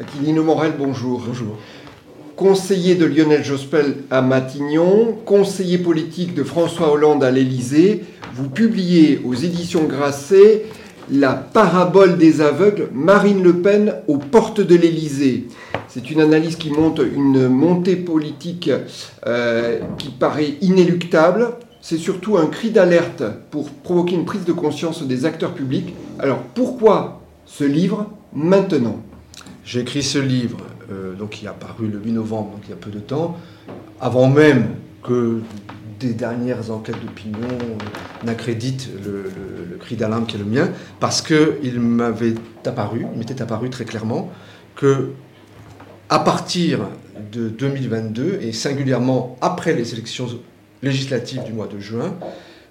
Aquilino Morel, bonjour. Bonjour. Conseiller de Lionel Jospel à Matignon, conseiller politique de François Hollande à l'Élysée, vous publiez aux éditions Grasset La parabole des aveugles, Marine Le Pen aux portes de l'Élysée. C'est une analyse qui montre une montée politique euh, qui paraît inéluctable. C'est surtout un cri d'alerte pour provoquer une prise de conscience des acteurs publics. Alors pourquoi ce livre maintenant? J'ai écrit ce livre, euh, donc qui est apparu le 8 novembre, donc il y a peu de temps, avant même que des dernières enquêtes d'opinion n'accréditent le, le, cri d'alarme qui est le mien, parce qu'il m'avait apparu, il m'était apparu très clairement que à partir de 2022 et singulièrement après les élections législatives du mois de juin,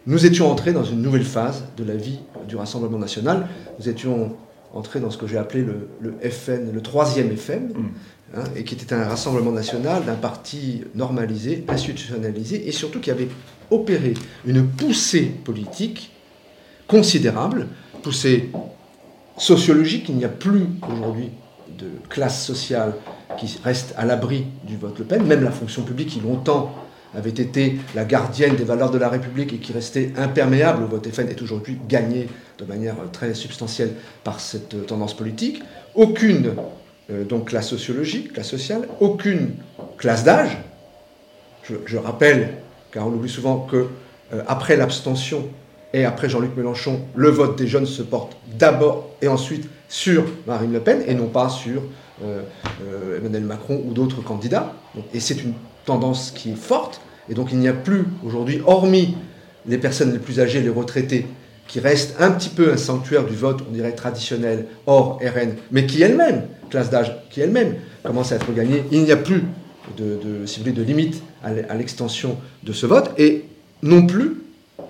nous étions entrés dans une nouvelle phase de la vie du Rassemblement national. Nous étions entrés dans ce que j'ai appelé le, FN, le troisième FM, mm. hein, et qui était un rassemblement national d'un parti normalisé, institutionnalisé, et surtout qui avait opéré une poussée politique considérable, poussée sociologique. Il n'y a plus aujourd'hui de classe sociale qui reste à l'abri du vote Le Pen, même la fonction publique qui longtemps avait été la gardienne des valeurs de la République et qui restait imperméable au vote FN est aujourd'hui gagnée de manière très substantielle par cette tendance politique. Aucune euh, donc classe sociologique, classe sociale, aucune classe d'âge. Je, rappelle, car on oublie souvent que euh, après l'abstention et après Jean-Luc Mélenchon, le vote des jeunes se porte d'abord et ensuite sur Marine Le Pen et non pas sur euh, euh, Emmanuel Macron ou d'autres candidats. et c'est une tendance qui est forte. Et donc il n'y a plus aujourd'hui, hormis les personnes les plus âgées, les retraités, qui restent un petit peu un sanctuaire du vote, on dirait traditionnel, hors RN, mais qui elle-même, classe d'âge, qui elle-même commence à être gagnée. Il n'y a plus de, de, de limite à l'extension de ce vote, et non plus,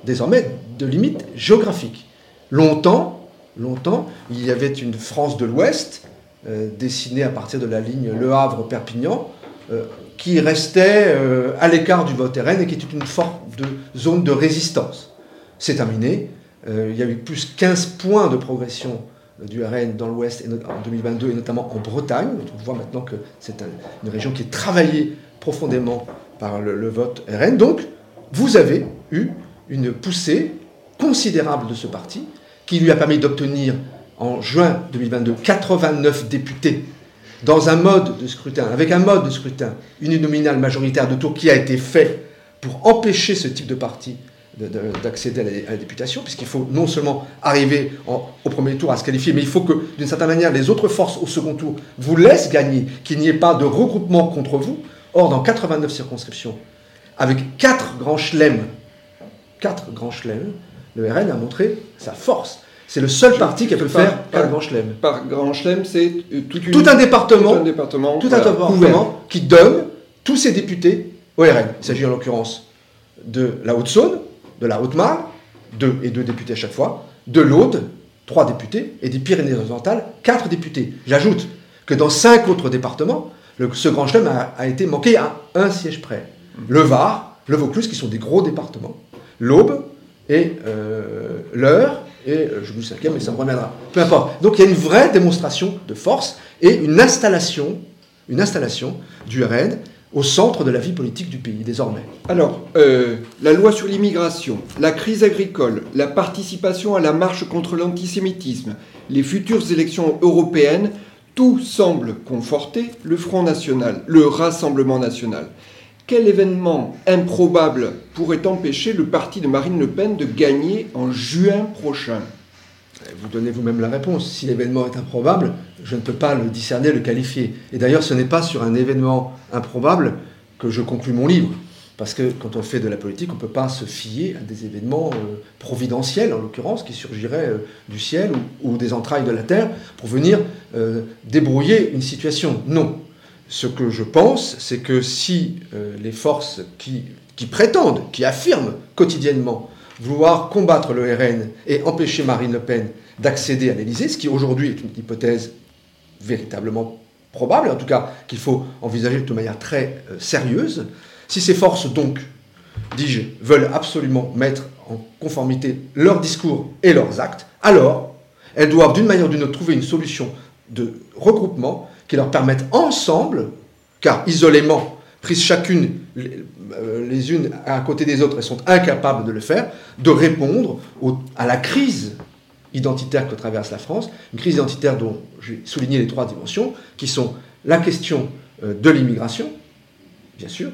désormais, de limite géographique. Longtemps, longtemps, il y avait une France de l'Ouest euh, dessiné à partir de la ligne Le Havre-Perpignan, euh, qui restait euh, à l'écart du vote RN et qui était une forme de zone de résistance. C'est terminé. il y a eu plus 15 points de progression du RN dans l'Ouest en 2022 et notamment en Bretagne. On voit maintenant que c'est une région qui est travaillée profondément par le, le, vote RN. Donc, vous avez eu une poussée considérable de ce parti qui lui a permis d'obtenir en juin 2022 89 députés dans un mode de scrutin, avec un mode de scrutin uninominal majoritaire de tour qui a été fait pour empêcher ce type de parti d'accéder à, la députation, puisqu'il faut non seulement arriver au premier tour à se qualifier, mais il faut que, d'une certaine manière, les autres forces au second tour vous laissent gagner, qu'il n'y ait pas de regroupement contre vous. Or, dans 89 circonscriptions, avec quatre grands chelems, quatre grands chelems, le RN a montré sa force. C'est le seul parti qui a pu faire par Grand Chelem. Par Grand Chelem, c'est tout, un département, tout un département, tout un département qui donne tous ses députés au RN. Il s'agit en l'occurrence de la Haute-Saône, de la Haute-Marne, deux et deux députés à chaque fois, de l'Aude, trois députés, et des Pyrénées-Orientales, quatre députés. J'ajoute que dans cinq autres départements, le, ce Grand Chelem a, été manqué à un siège près. Le Var, le Vaucluse, qui sont des gros départements, l'Aube et euh, l'Eure, et euh, je vous cinquième, mais ça me reviendra. Peu importe. Donc il y a une vraie démonstration de force et une installation, une du RN au centre de la vie politique du pays désormais. Alors, euh, la loi sur l'immigration, la crise agricole, la participation à la marche contre l'antisémitisme, les futures élections européennes, tout semble conforter le Front National, le Rassemblement National. Quel événement improbable pourrait empêcher le parti de Marine Le Pen de gagner en juin prochain? Vous donnez vous-même la réponse. Si l'événement est improbable, je ne peux pas le discerner, le qualifier. Et d'ailleurs, ce n'est pas sur un événement improbable que je conclus mon livre. Parce que quand on fait de la politique, on ne peut pas se fier à des événements euh, providentiels, en l'occurrence, qui surgiraient euh, du ciel ou, des entrailles de la terre pour venir euh, débrouiller une situation. Non ce que je pense, c'est que si euh, les forces qui, prétendent, qui affirment quotidiennement vouloir combattre le RN et empêcher Marine Le Pen d'accéder à l'Élysée, ce qui aujourd'hui est une hypothèse véritablement probable, en tout cas qu'il faut envisager de manière très euh, sérieuse, si ces forces donc, dis-je, veulent absolument mettre en conformité leurs discours et leurs actes, alors elles doivent d'une manière ou d'une autre trouver une solution de regroupement qui leur permettent ensemble, car isolément, prises chacune euh, les, unes à côté des autres, elles sont incapables de le faire, de répondre à la crise identitaire que traverse la France, une crise identitaire dont j'ai souligné les trois dimensions, qui sont la question euh, de l'immigration, bien sûr,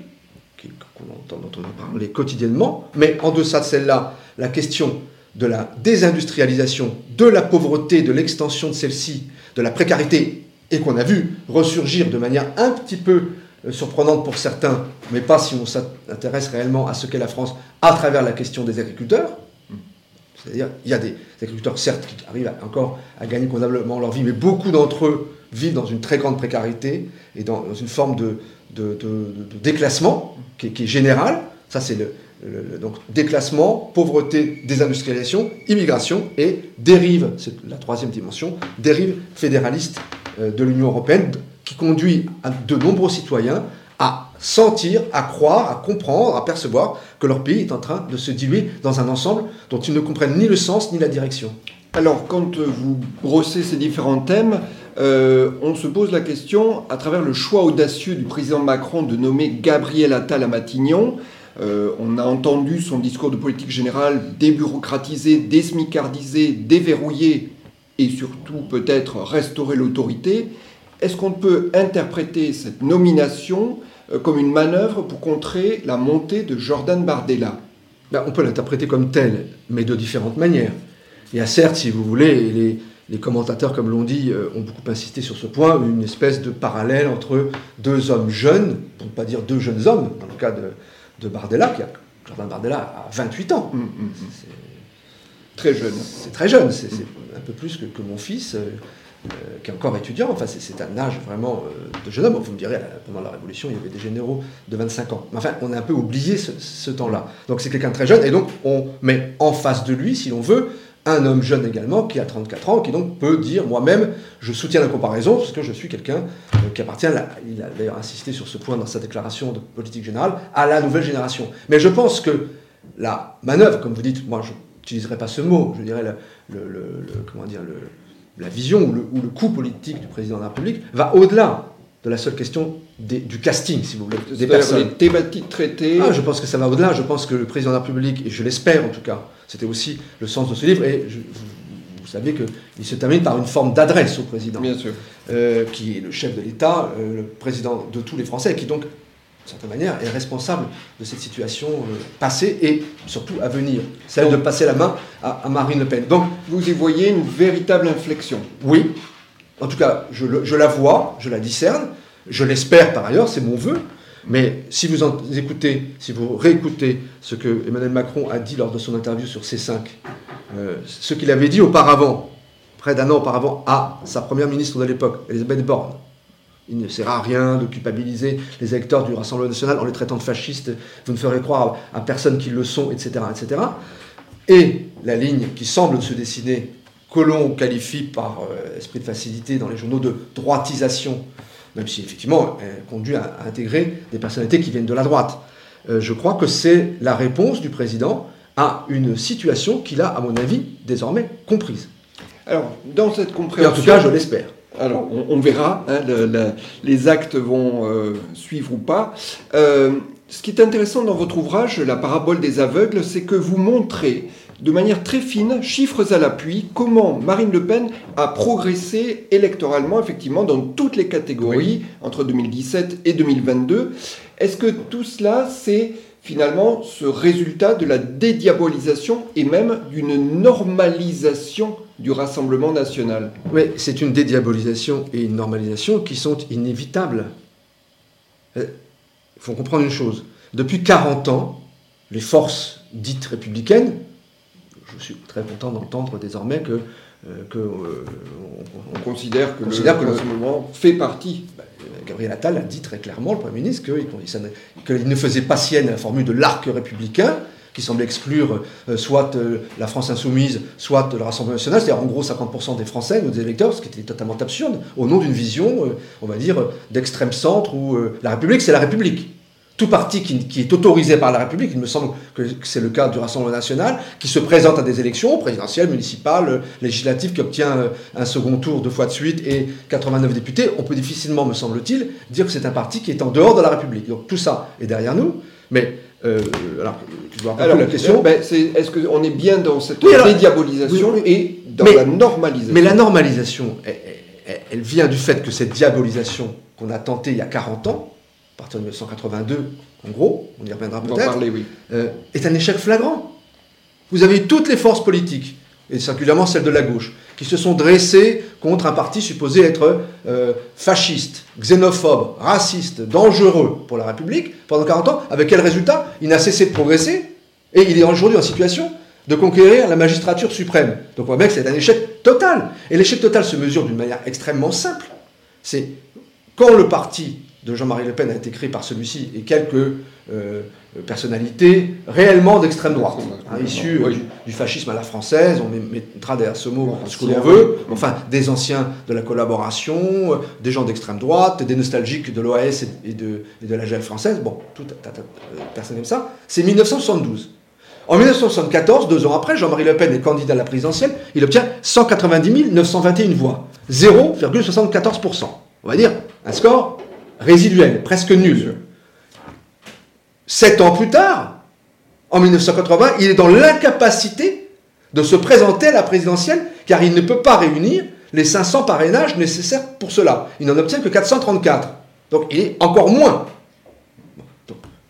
dont on a parlé quotidiennement, mais en deçà de celle-là, la question de la désindustrialisation, de la pauvreté, de l'extension de celle-ci, de la précarité, et qu'on a vu ressurgir de manière un petit peu euh, surprenante pour certains, mais pas si on s'intéresse réellement à ce qu'est la France à travers la question des agriculteurs. C'est-à-dire, il y a des agriculteurs, certes, qui arrivent encore à gagner convenablement leur vie, mais beaucoup d'entre eux vivent dans une très grande précarité et dans, une forme de, déclassement qui est, général. Ça, c'est le, donc déclassement, pauvreté, désindustrialisation, immigration et dérive, c'est la troisième dimension, dérive fédéraliste de l'Union européenne qui conduit de nombreux citoyens à sentir, à croire, à comprendre, à percevoir que leur pays est en train de se diluer dans un ensemble dont ils ne comprennent ni le sens ni la direction. Alors, quand vous brossez ces différents thèmes, euh, on se pose la question, à travers le choix audacieux du président Macron de nommer Gabriel Attal à Matignon, euh, on a entendu son discours de politique générale débureaucratiser, désmicardiser, déverrouiller et surtout peut-être restaurer l'autorité. Est-ce qu'on peut interpréter cette nomination euh, comme une manœuvre pour contrer la montée de Jordan Bardella? Ben, On peut l'interpréter comme telle, mais de différentes manières. Il y a certes, si vous voulez, les, commentateurs, comme l'ont dit, euh, ont beaucoup insisté sur ce point, une espèce de parallèle entre deux hommes jeunes, pour ne pas dire deux jeunes hommes, dans le cas de, Bardella, qui a, Jordan Bardella a 28 ans. Hum. Très jeune. C'est très jeune, c'est un peu plus que, mon fils. Euh, euh, qui est encore étudiant, enfin c'est un âge vraiment euh, de jeune homme. Vous me direz, pendant la Révolution, il y avait des généraux de 25 ans. Mais enfin, on a un peu oublié ce, temps-là. Donc c'est quelqu'un de très jeune, et donc on met en face de lui, si l'on veut, un homme jeune également, qui a 34 ans, qui donc peut dire moi-même, je soutiens la comparaison, parce que je suis quelqu'un euh, qui appartient, il a d'ailleurs insisté sur ce point dans sa déclaration de politique générale, à la nouvelle génération. Mais je pense que la manœuvre, comme vous dites, moi je n'utiliserai pas ce mot, je dirais le, le comment dire, le, la vision ou le, coup politique du président de la République va au-delà de la seule question du casting, si vous voulez, des personnes. Les thématiques traitées. Ah, je pense que ça va au-delà. Je pense que le président de la République, et je l'espère en tout cas, c'était aussi le sens de ce livre, et vous, savez qu'il se termine par une forme d'adresse au président, Bien sûr. Euh, qui est le chef de l'État, euh, le président de tous les Français, qui donc certaine manière, est responsable de cette situation euh, passée et surtout à venir, celle de passer la main à, Marine Le Pen. Donc, vous y voyez une véritable inflexion Oui, en tout cas, je, la vois, je la discerne, je l'espère par ailleurs, c'est mon vœu. Mais si vous en écoutez, si vous réécoutez ce que Emmanuel Macron a dit lors de son interview sur C5, euh, ce qu'il avait dit auparavant, près d'un an auparavant, à sa première ministre de l'époque, Elisabeth Borne, il ne sert à rien de culpabiliser les électeurs du Rassemblement national en les traitant de fascistes. Vous ne ferez croire à personne qu'ils le sont, etc., etc. Et la ligne qui semble se dessiner, que l'on qualifie par euh, esprit de facilité dans les journaux de droitisation, même si effectivement elle conduit à, intégrer des personnalités qui viennent de la droite. Euh, je crois que c'est la réponse du président à une situation qu'il a, à mon avis, désormais comprise. Alors, dans cette compréhension. Et en tout cas, je l'espère. Alors, on, verra, hein, les actes vont euh, suivre ou pas. Euh, ce qui est intéressant dans votre ouvrage, La parabole des aveugles, c'est que vous montrez de manière très fine, chiffres à l'appui, comment Marine Le Pen a progressé électoralement, effectivement, dans toutes les catégories entre 2017 et 2022. Est-ce que tout cela, c'est finalement ce résultat de la dédiabolisation et même d'une normalisation du Rassemblement national. Oui, c'est une dédiabolisation et une normalisation qui sont inévitables. Il euh, faut comprendre une chose. Depuis 40 ans, les forces dites républicaines, je suis très content d'entendre désormais que, euh, que euh, on, considère que, considère le, que le Rassemblement fait partie. Bah, Gabriel Attal a dit très clairement, le Premier ministre, qu'il ne faisait pas sienne la formule de l'arc républicain, qui semble exclure euh, soit euh, la France insoumise, soit le Rassemblement national, c'est-à-dire en gros 50% des Français, nos électeurs, ce qui était totalement absurde, au nom d'une vision, euh, on va dire, d'extrême centre où la République, c'est la République. tout parti qui, est autorisé par la République, il me semble que c'est le cas du Rassemblement national, qui se présente à des élections présidentielles, municipales, législatives, qui obtient un second tour deux fois de suite et 89 députés, on peut difficilement, me semble-t-il, dire que c'est un parti qui est en dehors de la République. Donc tout ça est derrière nous, mais euh, alors, alors, la question. Ben, est-ce qu'on est bien dans cette dédiabolisation et dans la normalisation? Mais la normalisation, elle, vient du fait que cette diabolisation qu'on a tentée il y a 40 ans, à partir de 1982, en gros, on y reviendra peut-être, oui. Euh, est un échec flagrant. Vous avez eu toutes les forces politiques, et singulièrement celles de la gauche, qui se sont dressées contre un parti supposé être euh, fasciste, xénophobe, raciste, dangereux pour la République pendant 40 ans. Avec quel résultat? Il n'a cessé de progresser, et il est aujourd'hui en situation de conquérir la magistrature suprême. Donc on voit bien que c'est un échec total. Et l'échec total se mesure d'une manière extrêmement simple. C'est quand le parti de Jean-Marie Le Pen a été créé par celui-ci et quelques euh, personnalités réellement d'extrême droite, hein, issues euh, du, fascisme à la française, on mettra derrière ce mot ce que l'on veut, enfin des anciens de la collaboration, euh, des gens d'extrême droite, des nostalgiques de l'OAS et, de, la GF française, bon, tout, personne n'aime ça, c'est 1972. En 1974, deux ans après, Jean-Marie Le Pen est candidat à la présidentielle, il obtient 190 921 voix, 0,74%. On va dire un score résiduel, presque nul. Sept ans plus tard, en 1980, il est dans l'incapacité de se présenter à la présidentielle car il ne peut pas réunir les 500 parrainages nécessaires pour cela. Il n'en obtient que 434. Donc il est encore moins.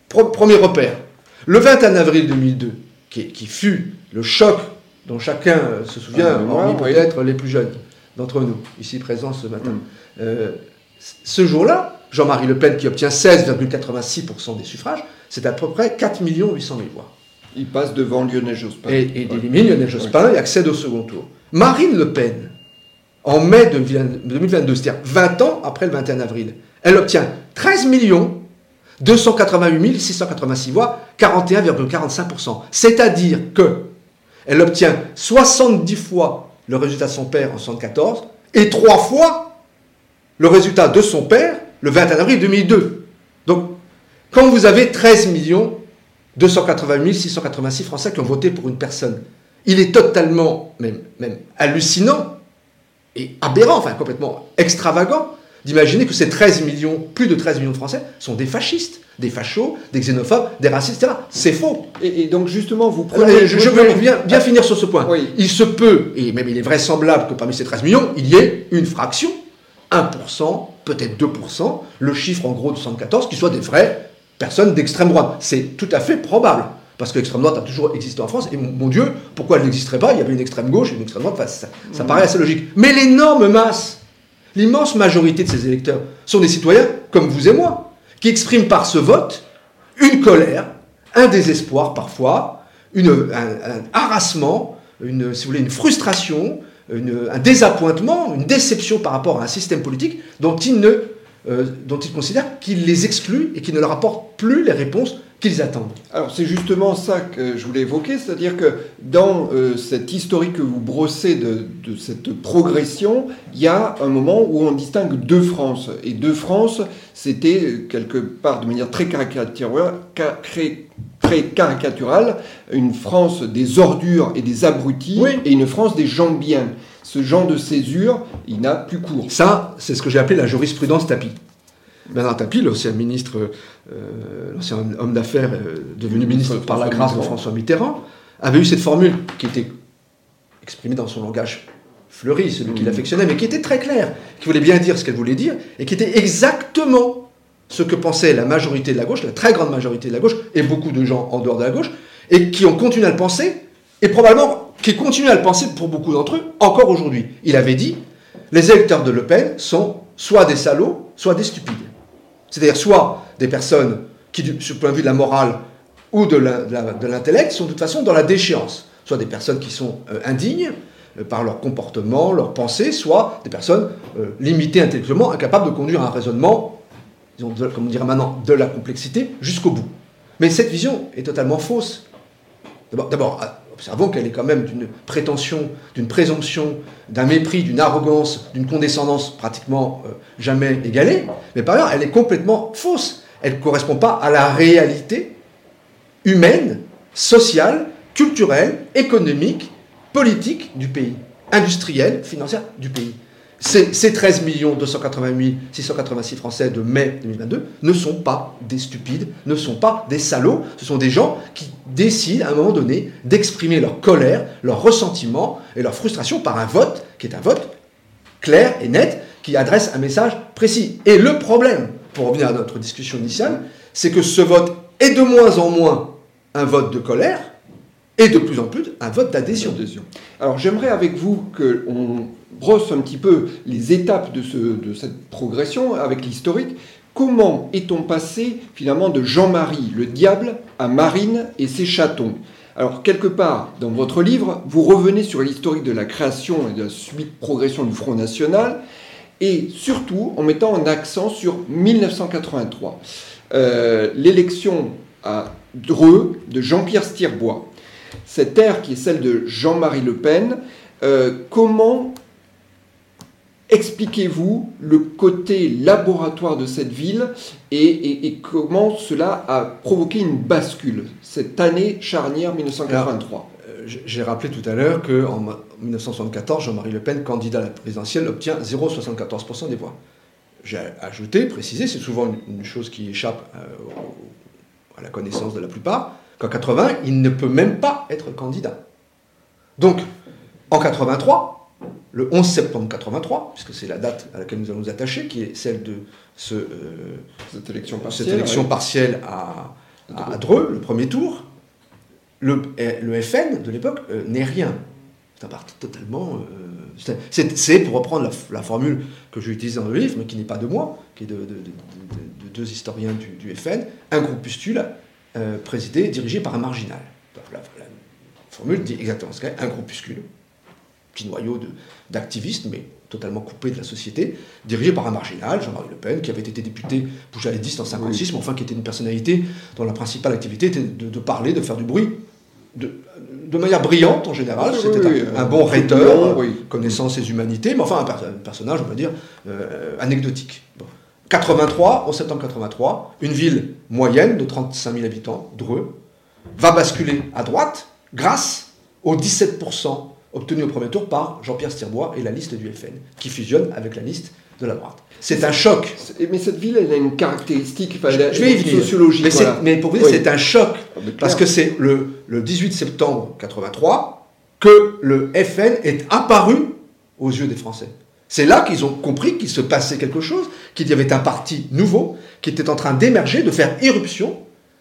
premier repère. Le 21 avril 2002, qui, fut le choc dont chacun euh, se souvient, hormis peut-être les plus jeunes d'entre nous, ici présents ce matin. Mm. Euh, ce jour-là, Jean-Marie Le Pen, qui obtient 16,86% des suffrages, c'est à peu près 4 800 000 voix. Il passe devant Lionel Jospin. Et, il élimine Lionel Jospin et accède au second tour. Marine Le Pen, en mai 2022, c'est-à-dire 20 ans après le 21 avril, elle obtient 13 288 686 voix, 41,45%. C'est-à-dire que elle obtient 70 fois le résultat de son père en 1974 et 3 fois le résultat de son père le 21 avril 2002. Donc, quand vous avez 13 280 686 Français qui ont voté pour une personne, il est totalement, même, même hallucinant et aberrant, enfin complètement extravagant, d'imaginer que ces 13 millions, plus de 13 millions de Français, sont des fascistes, des fachos, des xénophobes, des racistes, etc. C'est faux. Et, donc justement, vous prenez... je, veux bien, bien finir sur ce point. Il se peut, et même il est vraisemblable que parmi ces 13 millions, il y ait une fraction 1%, peut-être 2%, le chiffre en gros de 74, qui soient des vraies personnes d'extrême droite. C'est tout à fait probable. Parce que l'extrême droite a toujours existé en France, et mon, Dieu, pourquoi elle n'existerait pas? Il y avait une extrême gauche et une extrême droite, ça, ça paraît assez logique. Mais l'énorme masse, l'immense majorité de ces électeurs sont des citoyens comme vous et moi, qui expriment par ce vote une colère, un désespoir parfois, une, un, harassement, une, si vous voulez, une frustration, un désappointement, une déception par rapport à un système politique dont ils, ne, euh, dont ils considèrent qu'il les exclut et qui ne leur apporte plus les réponses qu'ils attendent. Alors c'est justement ça que je voulais évoquer, c'est-à-dire que dans euh, cette historique que vous brossez de, de, cette progression, il y a un moment où on distingue deux France. Et deux France, c'était quelque part de manière très caricaturale, très caricaturale, une France des ordures et des abrutis et une France des gens bien. Ce genre de césure, il n'a plus cours. Ça, c'est ce que j'ai appelé la jurisprudence tapis. Bernard Tapie, l'ancien ministre, euh, l'ancien homme d'affaires euh, devenu ministre par la grâce de François Mitterrand, avait eu cette formule qui était exprimée dans son langage fleuri, celui qu'il mmh. affectionnait, mais qui était très claire, qui voulait bien dire ce qu'elle voulait dire, et qui était exactement ce que pensait la majorité de la gauche, la très grande majorité de la gauche, et beaucoup de gens en dehors de la gauche, et qui ont continué à le penser, et probablement qui continuent à le penser pour beaucoup d'entre eux encore aujourd'hui. Il avait dit, les électeurs de Le Pen sont soit des salauds, soit des stupides. C'est-à-dire soit des personnes qui, le point de vue de la morale ou de l'intellect, sont de toute façon dans la déchéance. Soit des personnes qui sont euh, indignes euh, par leur comportement, leur pensée, soit des personnes euh, limitées intellectuellement, incapables de conduire un raisonnement, disons, comme on dirait maintenant, de la complexité jusqu'au bout. Mais cette vision est totalement fausse. D'abord, observons qu'elle est quand même d'une prétention, d'une présomption, d'un mépris, d'une arrogance, d'une condescendance pratiquement jamais égalée. Mais par ailleurs, elle est complètement fausse elle ne correspond pas à la réalité humaine, sociale, culturelle, économique, politique du pays, industrielle, financière du pays. Ces, 13 280 686 Français de mai 2022 ne sont pas des stupides, ne sont pas des salauds, ce sont des gens qui décident à un moment donné d'exprimer leur colère, leur ressentiment et leur frustration par un vote qui est un vote clair et net, qui adresse un message précis. Et le problème, pour revenir à notre discussion initiale, c'est que ce vote est de moins en moins un vote de colère et de plus en plus un vote d'adhésion. Alors j'aimerais avec vous qu'on brosse un petit peu les étapes de, ce, de cette progression avec l'historique. Comment est-on passé finalement de Jean-Marie le diable à Marine et ses chatons? Alors, quelque part, dans votre livre, vous revenez sur l'historique de la création et de la suite progression du Front National, et surtout en mettant un accent sur 1983. Euh, l'élection à Dreux de Jean-Pierre Stirbois. Cette ère qui est celle de Jean-Marie Le Pen, euh, comment Expliquez-vous le côté laboratoire de cette ville et, comment cela a provoqué une bascule, cette année charnière 1983 euh, J'ai rappelé tout à l'heure qu'en 1974, Jean-Marie Le Pen, candidat à la présidentielle, obtient 0,74% des voix. J'ai ajouté, précisé, c'est souvent une, chose qui échappe à, euh, à la connaissance de la plupart, qu'en 80, il ne peut même pas être candidat. Donc, en 83, le 11 septembre 83, puisque c'est la date à laquelle nous allons nous attacher, qui est celle de ce, euh, cette élection partielle, à, à, Dreux, le premier tour, le, le FN de l'époque euh, n'est rien. C'est un parti totalement. Euh, c'est pour reprendre la, formule que j'ai utilisée dans le livre, mais qui n'est pas de moi, qui est de, deux historiens du, FN, un groupuscule présidé, dirigé par un marginal. La, la formule dit exactement ce qu'est un groupuscule petit noyau d'activistes, mais totalement coupé de la société, dirigé par un marginal, Jean-Marie Le Pen, qui avait été député boujalidiste en 56, mais enfin qui était une personnalité dont la principale activité était de, parler, de faire du bruit, de, de manière brillante en général. C'était un, bon rhéteur, connaissant ses humanités, mais enfin un, personnage, on va dire, euh, anecdotique. 83, en septembre 83, une ville moyenne de 35 000 habitants, Dreux, va basculer à droite grâce aux 17% obtenu au premier tour par Jean-Pierre Stirbois et la liste du FN, qui fusionne avec la liste de la droite. C'est un choc. Mais cette ville, elle a une caractéristique, je, vais y venir. sociologique. Mais, pour vous dire, c'est un choc, ah, parce que c'est le, le 18 septembre 83 que le FN est apparu aux yeux des Français. C'est là qu'ils ont compris qu'il se passait quelque chose, qu'il y avait un parti nouveau qui était en train d'émerger, de faire irruption,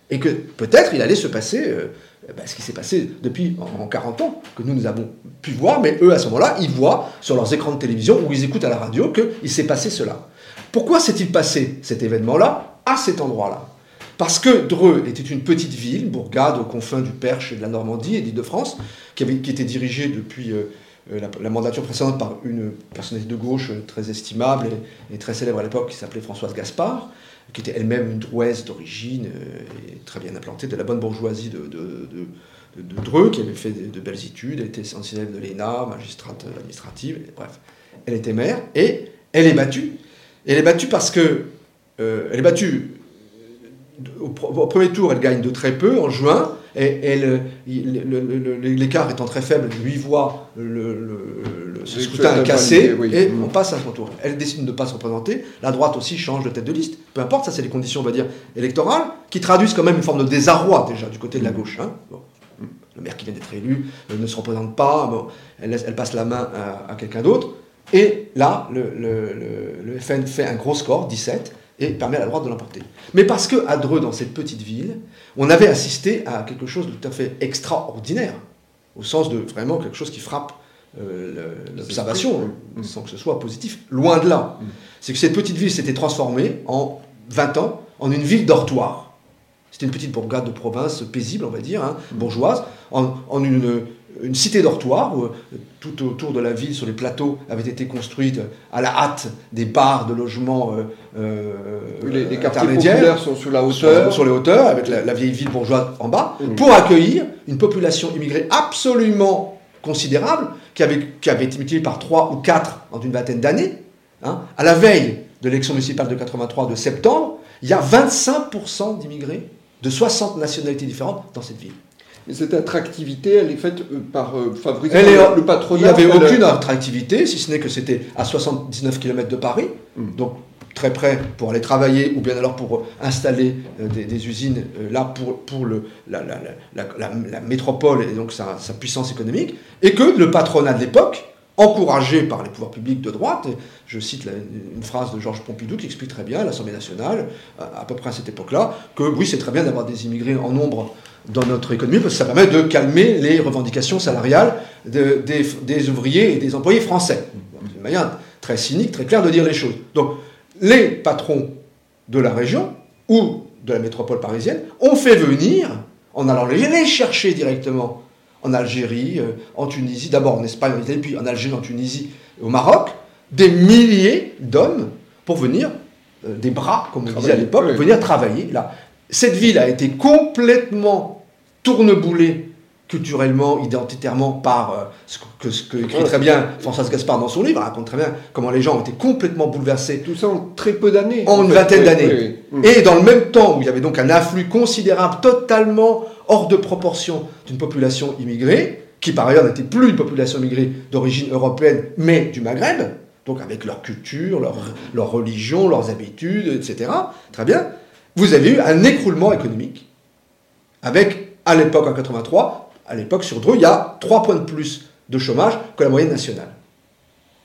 et que peut-être il allait se passer euh, ben, ce qui s'est passé depuis en, 40 ans, que nous, nous avons pu voir, mais eux, à ce moment-là, ils voient sur leurs écrans de télévision ou ils écoutent à la radio qu'il s'est passé cela. Pourquoi s'est-il passé cet événement-là à cet endroit-là? Parce que Dreux était une petite ville, bourgade aux confins du Perche et de la Normandie et d'Île-de-France, qui, qui était dirigée depuis euh, euh, la, mandature précédente par une personnalité de gauche très estimable et très célèbre à l'époque qui s'appelait Françoise Gaspard qui était elle-même une drouaise d'origine, euh, et très bien implantée, de la bonne bourgeoisie de, de, Dreux, qui avait fait de, belles études, elle était essentielle de l'ENA, magistrate administrative, bref. Elle était mère, et elle est battue. elle est battue parce que... Euh, elle est battue... Au, au, premier tour, elle gagne de très peu, en juin, et, l'écart étant très faible, lui voit le, scrutin cassé, et on passe à son tour. Elle décide de ne pas se représenter, la droite aussi change de tête de liste, peu importe, ça c'est les conditions, on va dire, électorales, qui traduisent quand même une forme de désarroi déjà du côté de la mm. gauche. Hein. Le maire qui vient d'être élu euh, ne se représente pas, elle, elle, passe la main à, quelqu'un d'autre, et là, le, FN fait un gros score, 17, et permet à la droite de l'emporter. Mais parce que à Dreux, dans cette petite ville, on avait assisté à quelque chose de tout à fait extraordinaire, au sens de vraiment quelque chose qui frappe euh, l'observation, hein, sans que ce soit positif, loin de là. Mm. C'est que cette petite ville s'était transformée en 20 ans en une ville dortoir. C'était une petite bourgade de province paisible, on va dire, hein, mm. bourgeoise, en, en une, une cité dortoir où euh, tout autour de la ville, sur les plateaux, avaient été construites à la hâte des bars de logements euh, euh les, les populaires sont sur la hauteur, sur, les hauteurs, avec la, vieille ville bourgeoise en bas, mmh. pour accueillir une population immigrée absolument considérable, qui avait, qui avait été multipliée par 3 ou 4 en une vingtaine d'années. Hein. À la veille de l'élection municipale de 83 de septembre, Il y a 25% d'immigrés de 60 nationalités différentes dans cette ville. Mais cette attractivité, elle est faite euh, par euh, est- le patronat. Il n'y avait aucune attractivité, si ce n'est que c'était à 79 km de Paris, Mm. donc très près pour aller travailler ou bien alors pour installer euh, des, usines euh, là pour, pour le, la, la- la- la- métropole et donc sa, sa puissance économique, et que le patronat de l'époque, encouragé par les pouvoirs publics de droite, je cite une phrase de Georges Pompidou qui explique très bien à l'Assemblée nationale, à, à peu près à cette époque-là, que oui, c'est très bien d'avoir des immigrés en nombre dans notre économie parce que ça permet de calmer les revendications salariales de- des, des ouvriers et des employés français. C'est une manière très cynique, très claire de dire les choses. Donc, les patrons de la région ou de la métropole parisienne ont fait venir, en allant les chercher directement en Algérie, euh, en Tunisie, d'abord en Espagne, en Italie, puis en Algérie, en Tunisie, au Maroc, des milliers d'hommes pour venir, euh, des bras, comme on disait à l'époque, oui. pour venir travailler là. Cette ville a été complètement tourneboulée culturellement, identitairement par euh, ce que, ce que écrit très bien Françoise Gaspard dans son livre, raconte très bien comment les gens ont été complètement bouleversés Tout ça en très peu d'années. en une fait. vingtaine Oui, d'années. oui, oui. Et dans le même temps où il y avait donc un afflux considérable, totalement hors de proportion d'une population immigrée, qui par ailleurs n'était plus une population immigrée d'origine européenne, mais du Maghreb, donc avec leur culture, leur, leur religion, leurs habitudes, etc. Très bien. Vous avez eu un écroulement économique, avec, à l'époque, en 83, à l'époque, sur Dreux, il y a 3 points de plus de chômage que la moyenne nationale.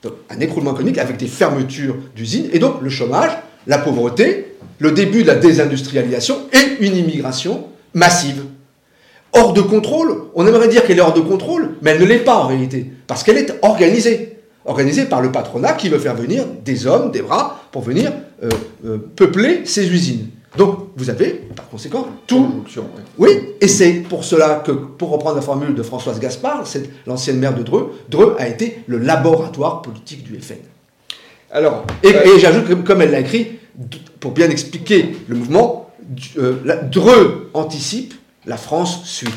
Donc, un écroulement économique avec des fermetures d'usines, et donc le chômage, la pauvreté, le début de la désindustrialisation et une immigration massive. Hors de contrôle, on aimerait dire qu'elle est hors de contrôle, mais elle ne l'est pas en réalité, parce qu'elle est organisée. Organisée par le patronat qui veut faire venir des hommes, des bras, pour venir euh, euh, peupler ces usines. Donc vous avez, par conséquent, tout oui. et c'est pour cela que, pour reprendre la formule de Françoise Gaspard, c'est l'ancienne maire de Dreux, Dreux a été le laboratoire politique du FN. Alors, Et, euh, et j'ajoute que, comme elle l'a écrit, pour bien expliquer le mouvement, euh, la- Dreux anticipe, la France suit.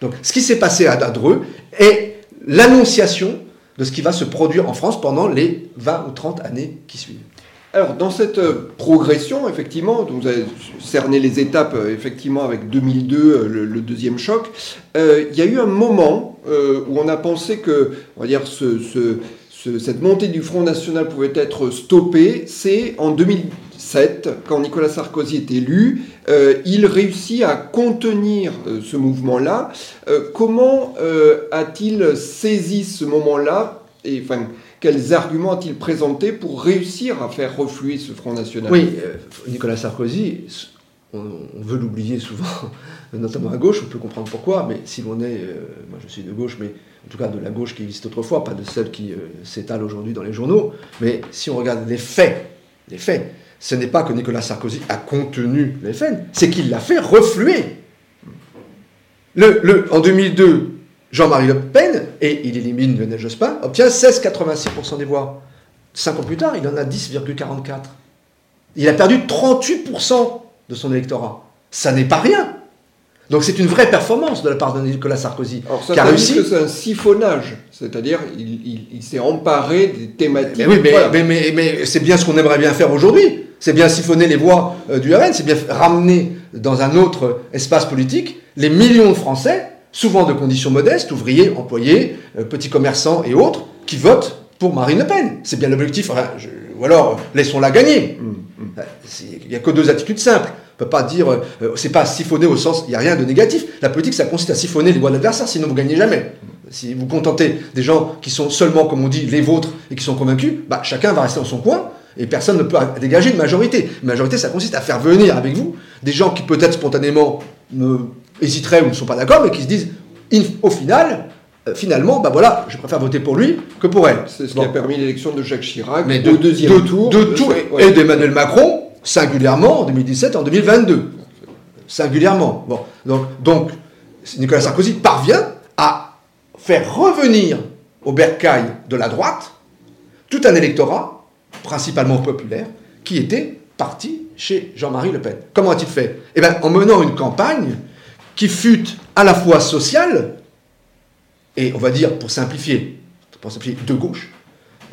Donc ce qui s'est passé à, à Dreux est l'annonciation de ce qui va se produire en France pendant les 20 ou 30 années qui suivent. Alors, dans cette euh, progression, effectivement, vous avez cerné les étapes, euh, effectivement, avec 2002, euh, le, deuxième choc, il y a eu un moment où on a pensé que, on va dire, ce, ce- ce- cette montée du Front National pouvait être stoppée. C'est en 2007, quand Nicolas Sarkozy est élu, il réussit à contenir ce mouvement-là. Comment a-t-il saisi ce moment-là? Quels arguments a-t-il présenté pour réussir à faire refluer ce Front National Oui, euh, Nicolas Sarkozy, on, veut l'oublier souvent, notamment à gauche, on peut comprendre pourquoi, mais si l'on est, euh, moi je suis de gauche, mais en tout cas de la gauche qui existe autrefois, pas de celle qui euh, s'étale aujourd'hui dans les journaux, mais si on regarde les faits, les faits, ce n'est pas que Nicolas Sarkozy a contenu les faits, c'est qu'il l'a fait refluer. Le, le- en 2002, Jean-Marie Le Pen, et il élimine Lionel Jospin, obtient 16,86% des voix. Cinq ans plus tard, il en a 10,44%. Il a perdu 38% de son électorat. Ça n'est pas rien. Donc c'est une vraie performance de la part de Nicolas Sarkozy, Alors ça qui a réussi. c'est un siphonnage, c'est-à-dire il, il- il s'est emparé des thématiques. Mais oui, mais, Voilà. mais, mais- mais c'est bien ce qu'on aimerait bien faire aujourd'hui. C'est bien siphonner les voix euh, du RN, c'est bien ramener dans un autre espace politique les millions de Français, souvent de conditions modestes, ouvriers, employés, euh, petits commerçants et autres, qui votent pour Marine Le Pen. C'est bien l'objectif. Enfin, je- ou alors, euh, laissons-la gagner. Hum, hum. Euh, Il n'y a que deux attitudes simples. On peut pas dire, euh, c'est pas siphonner au sens, il n'y a rien de négatif. La politique, ça consiste à siphonner les voix de l'adversaire, sinon vous gagnez jamais. Si vous contentez des gens qui sont seulement, comme on dit, les vôtres et qui sont convaincus, bah, chacun va rester dans son coin et personne ne peut dégager une majorité. Une majorité, ça consiste à faire venir avec vous des gens qui peut-être spontanément ne- hésiteraient ou ne sont pas d'accord, mais qui se disent, au final, euh, finalement, bah voilà, je préfère voter pour lui que pour elle. C'est ce Bon. qui a permis l'élection de Jacques Chirac, Mais de, deuxième de- tour. De tout, Ouais. et d'Emmanuel Macron, singulièrement en 2017 en 2022. Singulièrement. Bon, donc, donc, Nicolas Sarkozy parvient à faire revenir au bercail de la droite tout un électorat, principalement populaire, qui était parti chez Jean-Marie Le Pen. Comment a-t-il fait? Eh bien, en menant une campagne qui fut à la fois sociale et, on va dire, pour simplifier, pour simplifier, de gauche,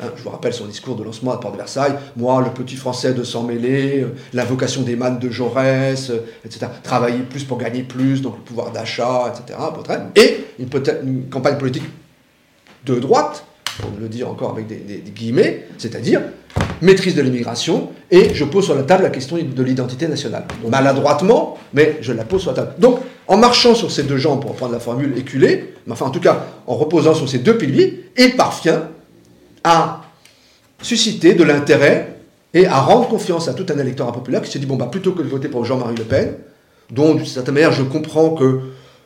Hein, je vous rappelle son discours de lancement à Port de Versailles. Moi, le petit français de s'en mêler, euh, l'invocation des mannes de Jaurès, euh, etc. Travailler plus pour gagner plus, donc le pouvoir d'achat, etc. Et une, une, campagne politique de droite, pour le dire encore avec des, guillemets, c'est-à-dire maîtrise de l'immigration, et je pose sur la table la question de l'identité nationale. Maladroitement, mais je la pose sur la table. Donc, en marchant sur ces deux jambes, pour prendre la formule éculée, mais enfin en tout cas en reposant sur ces deux piliers, il parvient à susciter de l'intérêt et à rendre confiance à tout un électorat populaire qui se dit bon, bah, plutôt que de voter pour Jean-Marie Le Pen, dont d'une certaine manière je comprends que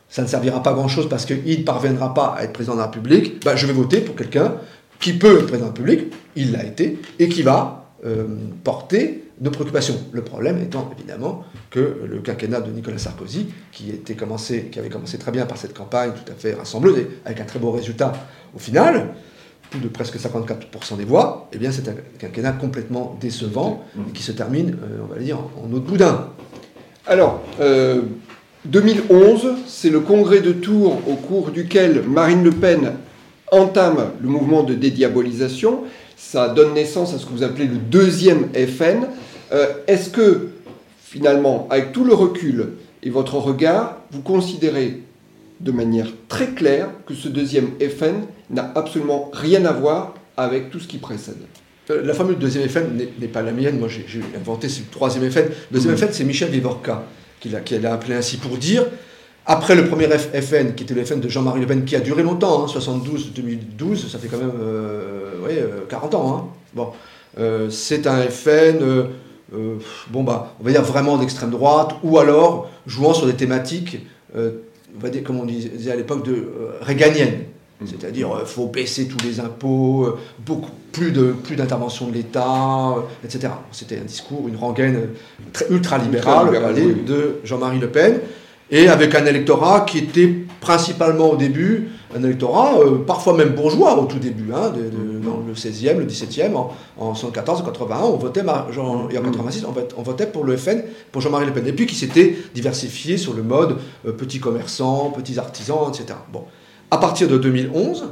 ça ne servira pas grand-chose parce qu'il ne parviendra pas à être président de la République, bah, je vais voter pour quelqu'un qui peut être président de la République, il l'a été, et qui va euh, porter nos préoccupations. Le problème étant évidemment que le quinquennat de Nicolas Sarkozy, qui, était commencé, qui avait commencé très bien par cette campagne tout à fait rassembleuse, avec un très beau résultat au final, plus de presque 54% des voix, eh bien c'est un quinquennat complètement décevant et qui se termine, euh, on va dire, en autre boudin. Alors, 2011, euh, c'est le congrès de Tours au cours duquel Marine Le Pen entame le mouvement de dédiabolisation. Ça donne naissance à ce que vous appelez le deuxième FN. Euh, est-ce que, finalement, avec tout le recul et votre regard, vous considérez de manière très claire que ce deuxième FN n'a absolument rien à voir avec tout ce qui précède? Euh, la formule deuxième FN n'est pas la mienne, moi j'ai inventé ce troisième FN. Le deuxième FN, c'est Michel Vivorca qui l'a appelé ainsi pour dire, après le premier FN, qui était le FN de Jean-Marie Le Pen, qui a duré longtemps, 72-2012, hein, ça fait quand même 40 euh, ans. Hein. Bon, euh, c'est un FN, bon bah, on va dire vraiment d'extrême droite, ou alors jouant sur des thématiques, on va dire, comme on disait à l'époque, de réganiennes. Mm. C'est-à-dire, il euh, faut baisser tous les impôts, euh, beaucoup plus de plus d'intervention de l'État, euh, etc. C'était un discours, une rengaine très ultra-libérale de Jean-Marie Le Pen, et avec un électorat qui était principalement au début un électorat, parfois même bourgeois au tout début, hein, mm. dans le 16e, le 17e, en, en 74, en 81, on votait, Jean, et en 86, on votait, pour le FN, pour Jean-Marie Le Pen, et puis qui s'était diversifié sur le mode petits commerçants, petits artisans, etc. Bon à partir de 2011,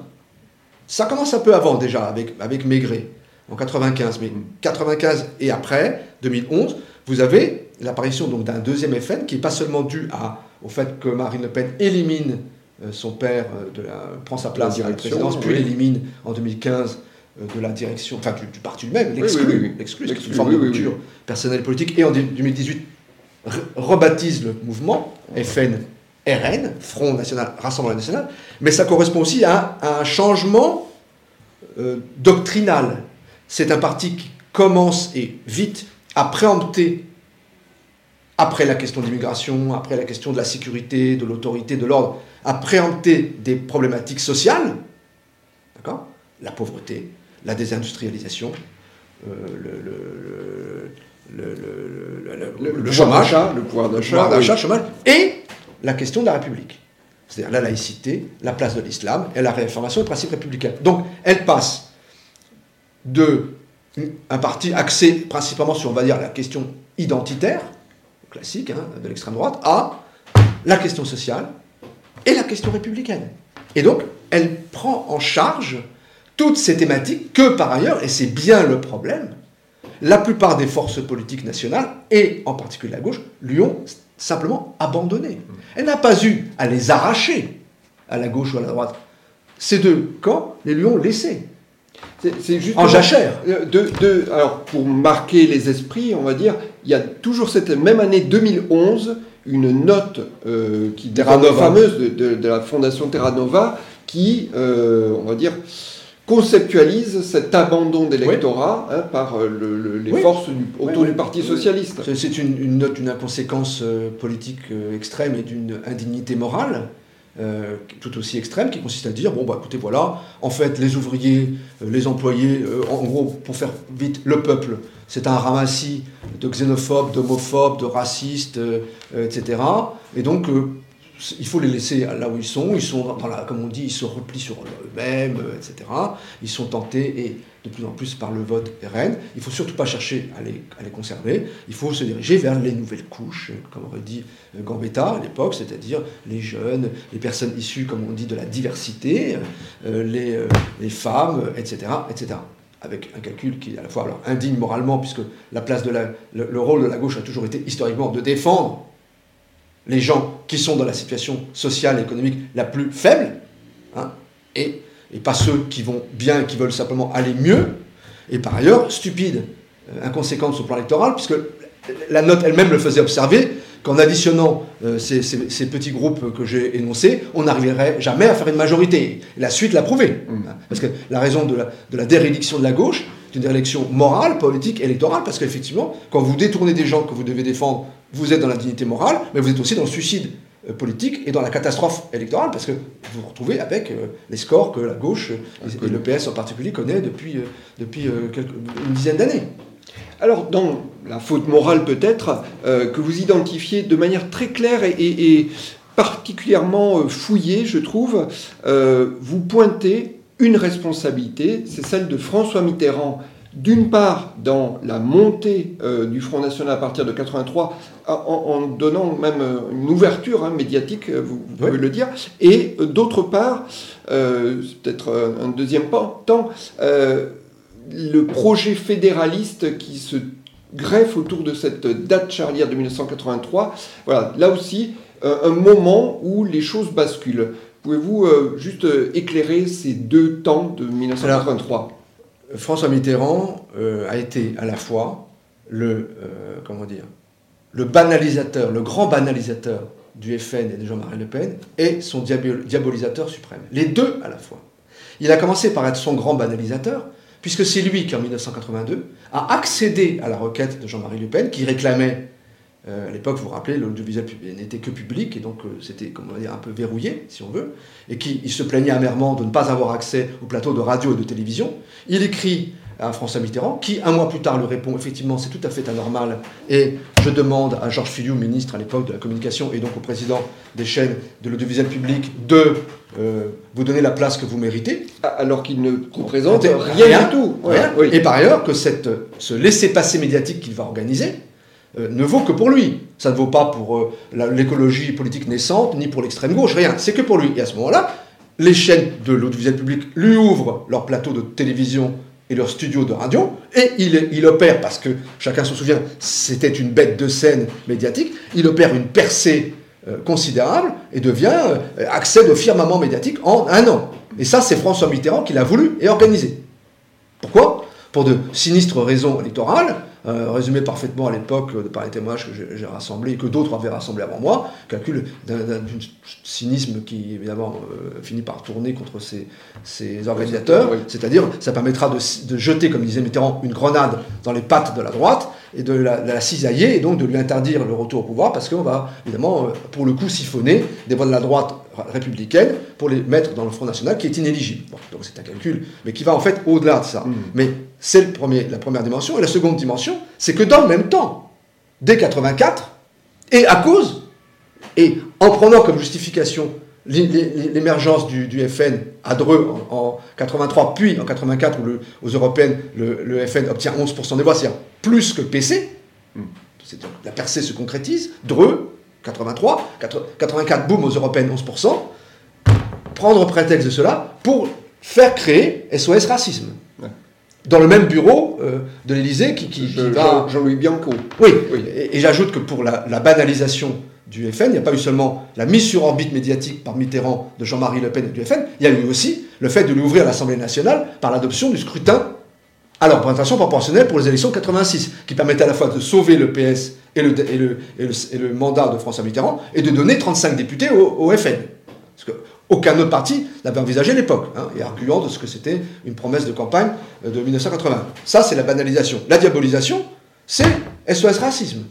ça commence un peu avant déjà avec, avec Maigret, en 95, mais 95 et après, 2011, vous avez l'apparition donc d'un deuxième FN qui n'est pas seulement dû à, au fait que Marine Le Pen élimine euh, son père, euh, de la, prend sa place à la présidence, puis l'élimine en 2015 euh, de la direction, enfin du, parti lui-même, l'exclut, l'exclut, c'est une forme de rupture personnelle et politique, et en 2018 rebaptise le mouvement FN RN, Front National, Rassemblement National, mais ça correspond aussi à, un changement euh, doctrinal. C'est un parti qui commence et vite à préempter, après la question de l'immigration, après la question de la sécurité, de l'autorité, de l'ordre, à préempter des problématiques sociales, d'accord La pauvreté, la désindustrialisation, euh, le, le, chômage, le pouvoir d'achat, le chômage, et la question de la République. C'est-à-dire la laïcité, la place de l'islam et la réformation des principes républicains. Donc, elle passe de un parti axé principalement sur, on va dire, la question identitaire, classique, hein, de l'extrême droite, à la question sociale et la question républicaine. Et donc, elle prend en charge toutes ces thématiques que, par ailleurs, et c'est bien le problème, la plupart des forces politiques nationales, et en particulier la gauche, lui ont simplement abandonné. Elle n'a pas eu à les arracher à la gauche ou à la droite. Ces deux camps les lui ont laissés. C'est juste en jachère. Euh, de, alors, pour marquer les esprits, on va dire, il y a toujours cette même année 2011 une note euh, qui fameuse de, la fondation Terra Nova qui, euh, on va dire, conceptualise cet abandon d'électorat hein, par euh, les forces autour du Parti socialiste. C'est une, note d'une inconséquence euh, politique euh, extrême et d'une indignité morale. tout aussi extrême, qui consiste à dire, bon, bah écoutez, voilà, en fait, les ouvriers, les employés, en gros, pour faire vite, le peuple, c'est un ramassis de xénophobes, d'homophobes, de racistes, etc. Et donc, il faut les laisser là où ils sont. Ils sont, dans la, comme on dit, ils se replient sur eux-mêmes, etc. Ils sont tentés, et de plus en plus par le vote RN. Il ne faut surtout pas chercher à les, à les, conserver. Il faut se diriger vers les nouvelles couches, comme aurait dit Gambetta à l'époque, c'est-à-dire les jeunes, les personnes issues, comme on dit, de la diversité, euh, les, euh, les, femmes, etc., etc. avec un calcul qui est à la fois alors, indigne moralement, puisque la place de la, le, rôle de la gauche a toujours été historiquement de défendre les gens qui sont dans la situation sociale et économique la plus faible, hein, et, et, pas ceux qui vont bien et qui veulent simplement aller mieux, et par ailleurs stupide, euh, inconséquente sur le plan électoral, puisque la note elle-même le faisait observer, qu'en additionnant euh, ces, petits groupes que j'ai énoncés, on n'arriverait jamais à faire une majorité. la suite l'a prouvé. Mm. Parce que la raison de la, de la déréliction de la gauche, c'est une déréliction morale, politique, électorale, parce qu'effectivement, quand vous détournez des gens que vous devez défendre, vous êtes dans la dignité morale, mais vous êtes aussi dans le suicide euh, politique et dans la catastrophe électorale, parce que vous vous retrouvez avec euh, les scores que la gauche, et, le PS en particulier, connaît depuis, depuis une dizaine d'années. Alors, dans la faute morale peut-être, euh, que vous identifiez de manière très claire et, particulièrement euh, fouillée, je trouve, euh, vous pointez une responsabilité, c'est celle de François Mitterrand, d'une part dans la montée du Front National à partir de 83, en, donnant même une ouverture hein, médiatique, vous, pouvez le dire, et d'autre part, peut-être un deuxième temps, le projet fédéraliste qui se greffe autour de cette date charnière de 1983. Voilà, là aussi, euh, un moment où les choses basculent. Pouvez-vous euh, juste euh, éclairer ces deux temps de 1983 François Mitterrand a été à la fois le, dire, le banalisateur, le grand banalisateur du FN et de Jean-Marie Le Pen, et son diabolisateur suprême. Les deux à la fois. Il a commencé par être son grand banalisateur, puisque c'est lui qui, en 1982, a accédé à la requête de Jean-Marie Le Pen, qui réclamait, euh, à l'époque, vous vous rappelez, l'audiovisuel n'était que public, et donc euh, c'était, comment dire, un peu verrouillé, si on veut, et qui il se plaignait amèrement de ne pas avoir accès au plateau de radio et de télévision. Il écrit à François Mitterrand, qui un mois plus tard le répond effectivement c'est tout à fait anormal et je demande à Georges Filiou, ministre à l'époque de la communication et donc au président des chaînes de l'audiovisuel public de euh, vous donner la place que vous méritez. Ah, alors qu'il ne représente rien, du tout. Et par ailleurs que cette, ce laisser-passer médiatique qu'il va organiser euh, ne vaut que pour lui. Ça ne vaut pas pour euh, l'écologie politique naissante, ni pour l'extrême gauche, rien. C'est que pour lui. Et à ce moment-là, les chaînes de l'audiovisuel public lui ouvrent leur plateau de télévision et leur studio de radio, et il, opère, parce que chacun se souvient, c'était une bête de scène médiatique, il opère une percée euh, considérable et devient, euh, accède firmament médiatique en un an. Et ça, c'est François Mitterrand qui l'a voulu et organisé. Pourquoi? Pour de sinistres raisons électorales, euh, résumé parfaitement à l'époque euh, par les témoignages que j'ai rassemblés et que d'autres avaient rassemblés avant moi, calcul d'un cynisme qui évidemment euh, finit par tourner contre ces, ces organisateurs, c'est-à-dire ça permettra de, de, jeter, comme disait Mitterrand, une grenade dans les pattes de la droite et de la, de la, cisailler et donc de lui interdire le retour au pouvoir parce qu'on va évidemment pour le coup siphonner des voix de la droite républicaine pour les mettre dans le Front National qui est inéligible. donc c'est un calcul, mais qui va en fait au-delà de ça. Hmm. Mais c'est la première dimension. Et la seconde dimension, c'est que dans le même temps, dès 84, et à cause, et en prenant comme justification l'émergence du, FN à Dreux en, 83, puis en 84, où aux européennes, le, FN obtient 11% des voix, c'est-à-dire plus que PC, hmm. la percée se concrétise, Dreux, 83, 84, boum, aux européennes, 11%, prendre prétexte de cela pour faire créer SOS Racisme dans le même bureau euh, de l'Élysée qui, qui, va... Jean-Louis Bianco. Oui, oui. et, j'ajoute que pour la, banalisation du FN, il n'y a pas eu seulement la mise sur orbite médiatique par Mitterrand de Jean-Marie Le Pen et du FN, il y a eu aussi le fait de lui ouvrir l'Assemblée nationale par l'adoption du scrutin à la représentation proportionnelle pour les élections de 86, qui permettait à la fois de sauver le PS et le, et le, et le, mandat de François Mitterrand et de donner 35 députés au, au FN. Parce que aucun autre parti n'avait envisagé l'époque, hein, et arguant de ce que c'était une promesse de campagne euh, de 1980. Ça, c'est la banalisation. La diabolisation, c'est SOS Racisme,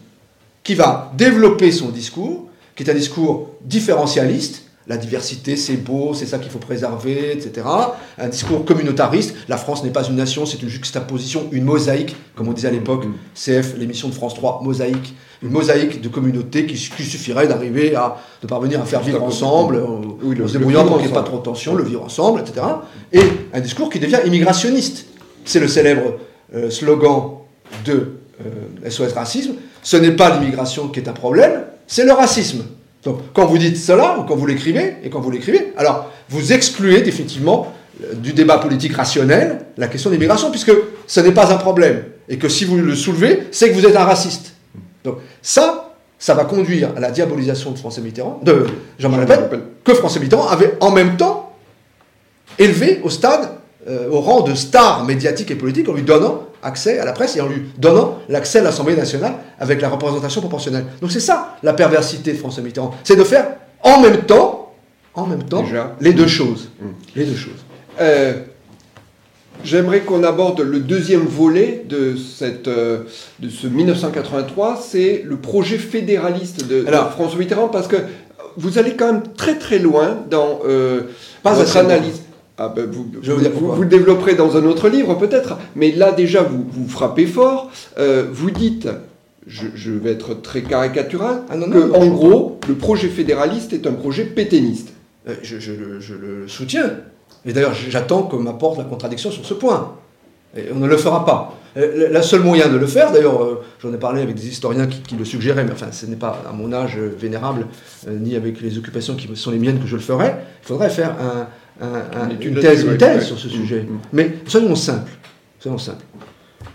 qui va développer son discours, qui est un discours différentialiste, la diversité, c'est beau, c'est ça qu'il faut préserver, etc. Un discours communautariste, la France n'est pas une nation, c'est une juxtaposition, une mosaïque, comme on disait à l'époque, mm. CF, l'émission de France 3, mosaïque, une mosaïque de communautés qui, suffirait d'arriver à, de parvenir à faire vivre ensemble, oui, en se débrouillant pour qu'il n'y ait pas trop de tension, le vivre ensemble, etc. Et un discours qui devient immigrationniste. C'est le célèbre euh, slogan de SOS euh, Racisme, ce n'est pas l'immigration qui est un problème, c'est le racisme. Donc, quand vous dites cela, ou quand vous l'écrivez, et quand vous l'écrivez, alors vous excluez définitivement du débat politique rationnel la question de l'immigration, puisque ce n'est pas un problème. Et que si vous le soulevez, c'est que vous êtes un raciste. Donc ça, ça va conduire à la diabolisation de François Mitterrand, de Jean-Marie Le Pen, que François Mitterrand avait en même temps élevé au stade, euh, au rang de star médiatique et politique en lui donnant accès à la presse et en lui donnant l'accès à l'Assemblée nationale avec la représentation proportionnelle. Donc c'est ça la perversité de François Mitterrand, c'est de faire en même temps, en même temps, les deux choses, mm. les deux choses. Euh, j'aimerais qu'on aborde le deuxième volet de, cette, euh, de ce 1983, c'est le projet fédéraliste de, François Mitterrand, parce que vous allez quand même très très loin dans euh, votre analyse. Ah ben vous, vous, le développerez dans un autre livre peut-être, mais là déjà vous, vous frappez fort. Euh, vous dites, je, vais être très caricatural, ah que en gros le projet fédéraliste est un projet pétainiste. je, le soutiens. Et d'ailleurs, j'attends qu'on m'apporte la contradiction sur ce point. Et on ne le fera pas. Euh, le seul moyen de le faire, d'ailleurs, euh, j'en ai parlé avec des historiens qui, le suggéraient, mais enfin, ce n'est pas à mon âge vénérable, euh, ni avec les occupations qui sont les miennes que je le ferai. Il faudrait faire une, thèse, une thèse sur ce sujet. Mm, mm. Mais soyons simples. Soyons simples.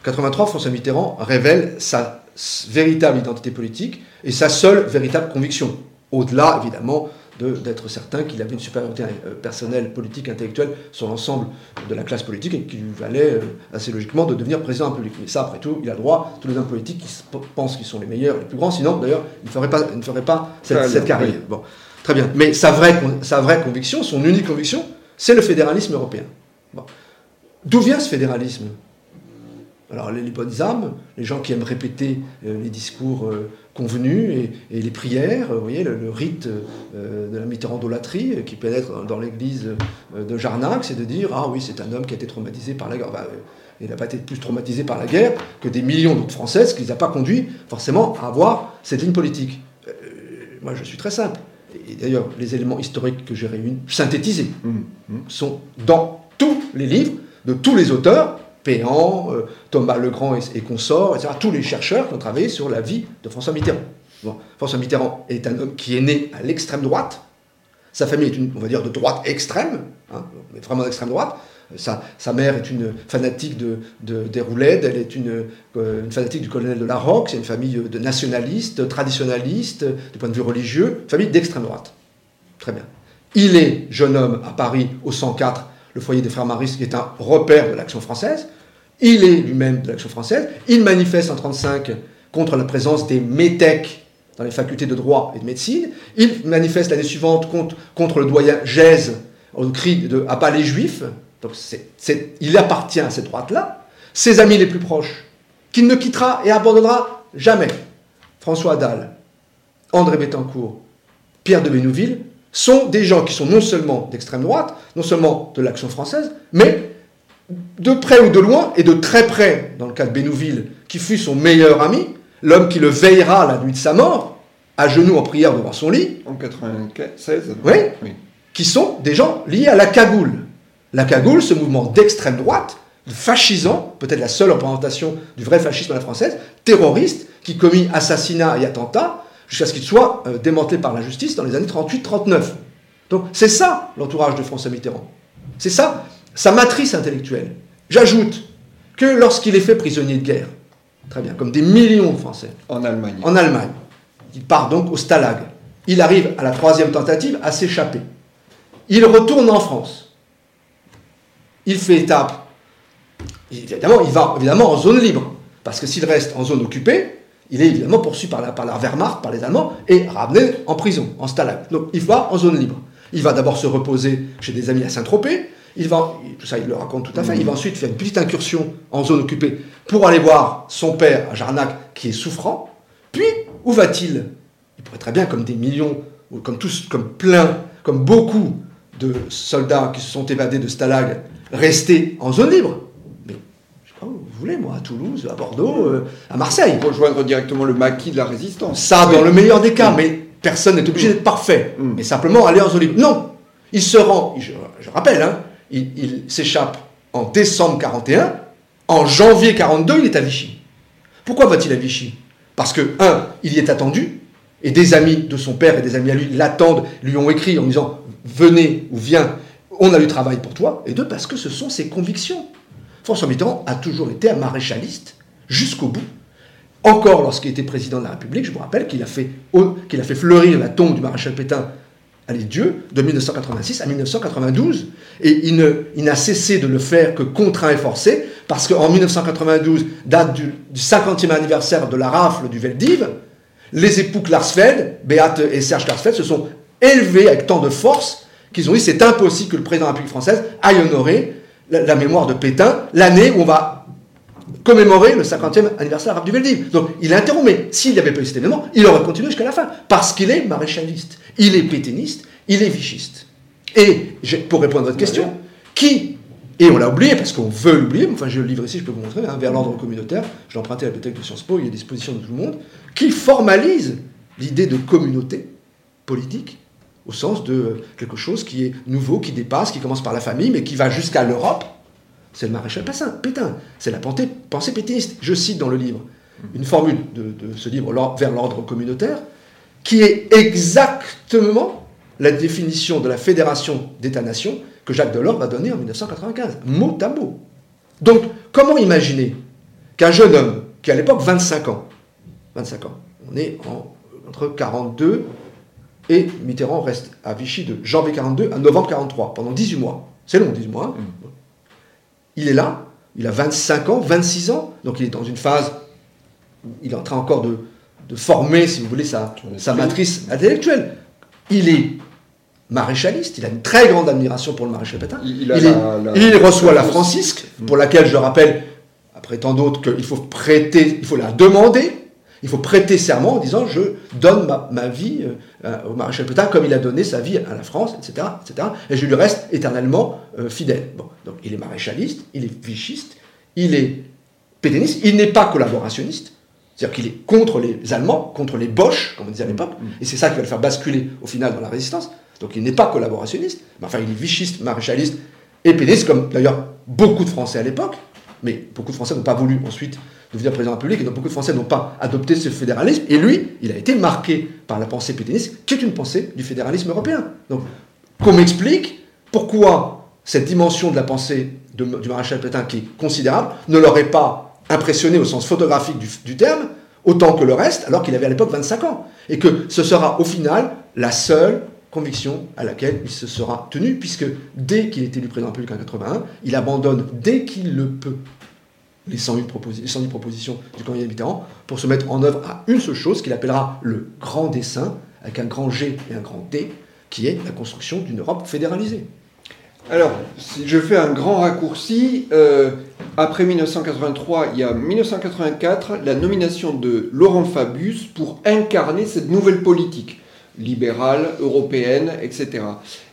83, François Mitterrand révèle sa véritable identité politique et sa seule véritable conviction. Au-delà, évidemment, d'être certain qu'il avait une supériorité euh, personnelle, politique, intellectuelle sur l'ensemble de la classe politique et qu'il lui valait euh, assez logiquement de devenir président de la République. Mais ça, après tout, il a droit, tous les hommes politiques qui pensent qu'ils sont les meilleurs, les plus grands, sinon d'ailleurs, il ne ferait pas, ne cette, carrière. Bon, très bien. Mais sa vraie, sa vraie conviction, son unique conviction, c'est le fédéralisme européen. Bon. D'où vient ce fédéralisme? Alors les, bonnes âmes, les gens qui aiment répéter euh, les discours convenus et, les prières, vous voyez, le, rite euh, de la Mitterrandolâtrie qui pénètre dans l'église euh, de Jarnac, c'est de dire Ah oui, c'est un homme qui a été traumatisé par la guerre. Bah, il n'a pas été plus traumatisé par la guerre que des millions d'autres Français, ce qui ne les a pas conduits forcément à avoir cette ligne politique. Euh, moi, je suis très simple. Et d'ailleurs, les éléments historiques que j'ai réunis, synthétisés, mmh, mmh. sont dans tous les livres de tous les auteurs Péan, euh, Thomas Legrand et, consorts, etc., tous les chercheurs qui ont travaillé sur la vie de François Mitterrand. François Mitterrand est un homme qui est né à l'extrême droite. Sa famille est, une, on va dire, de droite extrême, hein, vraiment d'extrême droite. Sa, sa, mère est une fanatique de, des roulettes, elle est une, euh, une, fanatique du colonel de la Roque, c'est une famille de nationalistes, traditionnalistes, du point de vue religieux, famille d'extrême droite. Très bien. Il est jeune homme à Paris au 104 le foyer des frères maristes, qui est un repère de l'action française. Il est lui-même de l'action française. Il manifeste en 1935 contre la présence des métèques dans les facultés de droit et de médecine. Il manifeste l'année suivante contre, le doyen Gèze au cri de à pas les juifs. Donc il appartient à cette droite-là. Ses amis les plus proches, qu'il ne quittera et abandonnera jamais. François Dalle, André Bettencourt, Pierre de Bénouville, sont des gens qui sont non seulement d'extrême droite, non seulement de l'action française, mais de près ou de loin, et de très près, dans le cas de Bénouville, qui fut son meilleur ami, l'homme qui le veillera la nuit de sa mort, à genoux en prière devant son lit. En 96 Oui. oui. Qui sont des gens liés à la cagoule. La cagoule, ce mouvement d'extrême droite, fascisant, peut-être la seule représentation du vrai fascisme à la française, terroriste, qui commit assassinat et attentat, jusqu'à ce qu'il soit euh, démantelé par la justice dans les années 38-39. Donc c'est ça l'entourage de François Mitterrand. C'est ça sa matrice intellectuelle. J'ajoute que lorsqu'il est fait prisonnier de guerre, très bien, comme des millions de Français. En Allemagne. En Allemagne. Il part donc au Stalag. Il arrive à la troisième tentative à s'échapper. Il retourne en France. Il fait étape. Évidemment, il va évidemment en zone libre. Parce que s'il reste en zone occupée, il est évidemment poursuivi par la, Wehrmacht, par les Allemands, et ramené en prison, en stalag. Donc il va en zone libre. Il va d'abord se reposer chez des amis à Saint-Tropez, il va, tout ça il le raconte tout à fait, il va ensuite faire une petite incursion en zone occupée pour aller voir son père à Jarnac qui est souffrant, puis où va-t-il? Il pourrait très bien, comme des millions, comme tous, comme plein, comme beaucoup de soldats qui se sont évadés de Stalag, rester en zone libre voulez, moi, à Toulouse, à Bordeaux, euh, à Marseille. Rejoindre directement le maquis de la résistance. Ça, dans le meilleur des cas, mm. mais personne n'est obligé d'être parfait. Mm. Mais simplement aller en zone Non Il se rend, je, rappelle, hein, il, s'échappe en décembre 41, en janvier 42, il est à Vichy. Pourquoi va-t-il à Vichy? Parce que, un, il y est attendu, et des amis de son père et des amis à lui l'attendent, lui ont écrit en disant venez ou viens on a du travail pour toi, et deux, parce que ce sont ses convictions. François Mitterrand a toujours été un maréchaliste jusqu'au bout. Encore lorsqu'il était président de la République, je vous rappelle qu'il a, fait, fleurir la tombe du maréchal Pétain à Dieu de 1986 à 1992. Et il, n'a cessé de le faire que contraint et forcé, parce qu'en 1992, date du, 50e anniversaire de la rafle du Veldiv, les époux Klarsfeld, Beate et Serge Klarsfeld, se sont élevés avec tant de force qu'ils ont dit c'est impossible que le président de la République française aille honorer la, mémoire de Pétain l'année où on va commémorer le 50e anniversaire du Veldiv. Donc il a interrompu, mais s'il n'y avait pas eu cet événement, il aurait continué jusqu'à la fin, parce qu'il est maréchaliste, il est pétainiste, il est vichiste. Et pour répondre à votre question, qui, et on l'a oublié parce qu'on veut l'oublier, enfin je le livre ici, je peux vous montrer, hein, vers l'ordre communautaire, j'ai emprunté la bibliothèque de Sciences Po, il est à disposition de tout le monde, qui formalise l'idée de communauté politique au sens de quelque chose qui est nouveau, qui dépasse, qui commence par la famille, mais qui va jusqu'à l'Europe, c'est le maréchal Pétain. C'est la pensée, pensée pétainiste. Je cite dans le livre une formule de, ce livre vers l'ordre communautaire, qui est exactement la définition de la fédération d'États-nations que Jacques Delors va donner en 1995, mot à mot. Donc, comment imaginer qu'un jeune homme, qui à l'époque 25 ans, 25 ans, on est entre 42 et Mitterrand reste à Vichy de janvier 42 à novembre 43, pendant 18 mois. C'est long, 18 mois. Hein. Mm. Il est là, il a 25 ans, 26 ans, donc il est dans une phase où il est en train encore de, former, si vous voulez, sa, sa matrice intellectuelle. Il est maréchaliste, il a une très grande admiration pour le maréchal Pétain. Il, il reçoit la Francisque, pour laquelle je rappelle, après tant d'autres, qu'il faut prêter, il faut la demander, il faut prêter serment en disant je donne ma, vie euh, au maréchal Pétain comme il a donné sa vie à la France, etc. etc. et je lui reste éternellement euh, fidèle. Bon, donc il est maréchaliste, il est vichiste, il est pétainiste, il n'est pas collaborationniste. C'est-à-dire qu'il est contre les Allemands, contre les Boches, comme on disait à l'époque, mm. et c'est ça qui va le faire basculer au final dans la résistance. Donc il n'est pas collaborationniste, mais enfin il est vichiste, maréchaliste et pétainiste, comme d'ailleurs beaucoup de Français à l'époque, mais beaucoup de Français n'ont pas voulu ensuite devenir président de la République, et donc beaucoup de Français n'ont pas adopté ce fédéralisme, et lui, il a été marqué par la pensée pétainiste, qui est une pensée du fédéralisme européen. Donc, qu'on m'explique pourquoi cette dimension de la pensée du maréchal Pétain, qui est considérable, ne l'aurait pas impressionné au sens photographique du, terme, autant que le reste, alors qu'il avait à l'époque 25 ans. Et que ce sera au final la seule conviction à laquelle il se sera tenu, puisque dès qu'il est élu président de la République en 81, il abandonne dès qu'il le peut les 108, propositions du candidat Mitterrand pour se mettre en œuvre à une seule chose qu'il appellera le grand dessin, avec un grand G et un grand D, qui est la construction d'une Europe fédéralisée. Alors, si je fais un grand raccourci, euh, après 1983, il y a 1984, la nomination de Laurent Fabius pour incarner cette nouvelle politique libérale, européenne, etc.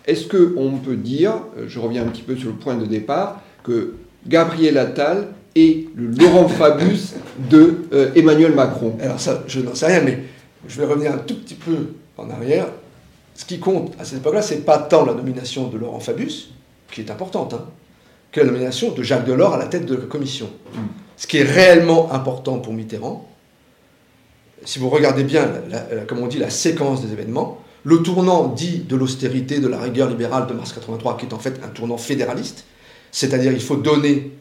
Est-ce qu'on peut dire, euh, je reviens un petit peu sur le point de départ, que Gabriel Attal et le Laurent Fabius de euh, Emmanuel Macron. Alors ça, je n'en sais rien, mais je vais revenir un tout petit peu en arrière. Ce qui compte à cette époque-là, c'est pas tant la nomination de Laurent Fabius, qui est importante, hein, que la nomination de Jacques Delors à la tête de la commission. Ce qui est réellement important pour Mitterrand, si vous regardez bien, comme on dit, la séquence des événements, le tournant dit de l'austérité, de la rigueur libérale de mars 83, qui est en fait un tournant fédéraliste, c'est-à-dire il faut donner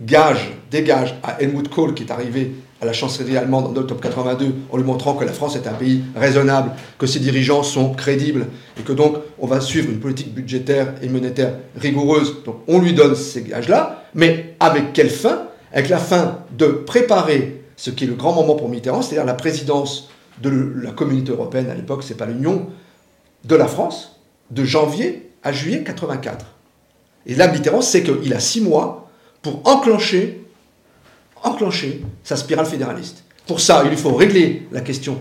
gage, dégage à Helmut Kohl qui est arrivé à la chancellerie allemande en octobre 82 en lui montrant que la France est un pays raisonnable, que ses dirigeants sont crédibles et que donc on va suivre une politique budgétaire et monétaire rigoureuse. Donc on lui donne ces gages-là, mais avec quelle fin? Avec la fin de préparer ce qui est le grand moment pour Mitterrand, c'est-à-dire la présidence de la communauté européenne à l'époque, c'est pas l'Union, de la France, de janvier à juillet 84. Et là, Mitterrand, c'est qu'il a six mois pour enclencher, enclencher sa spirale fédéraliste. Pour ça, il faut régler la question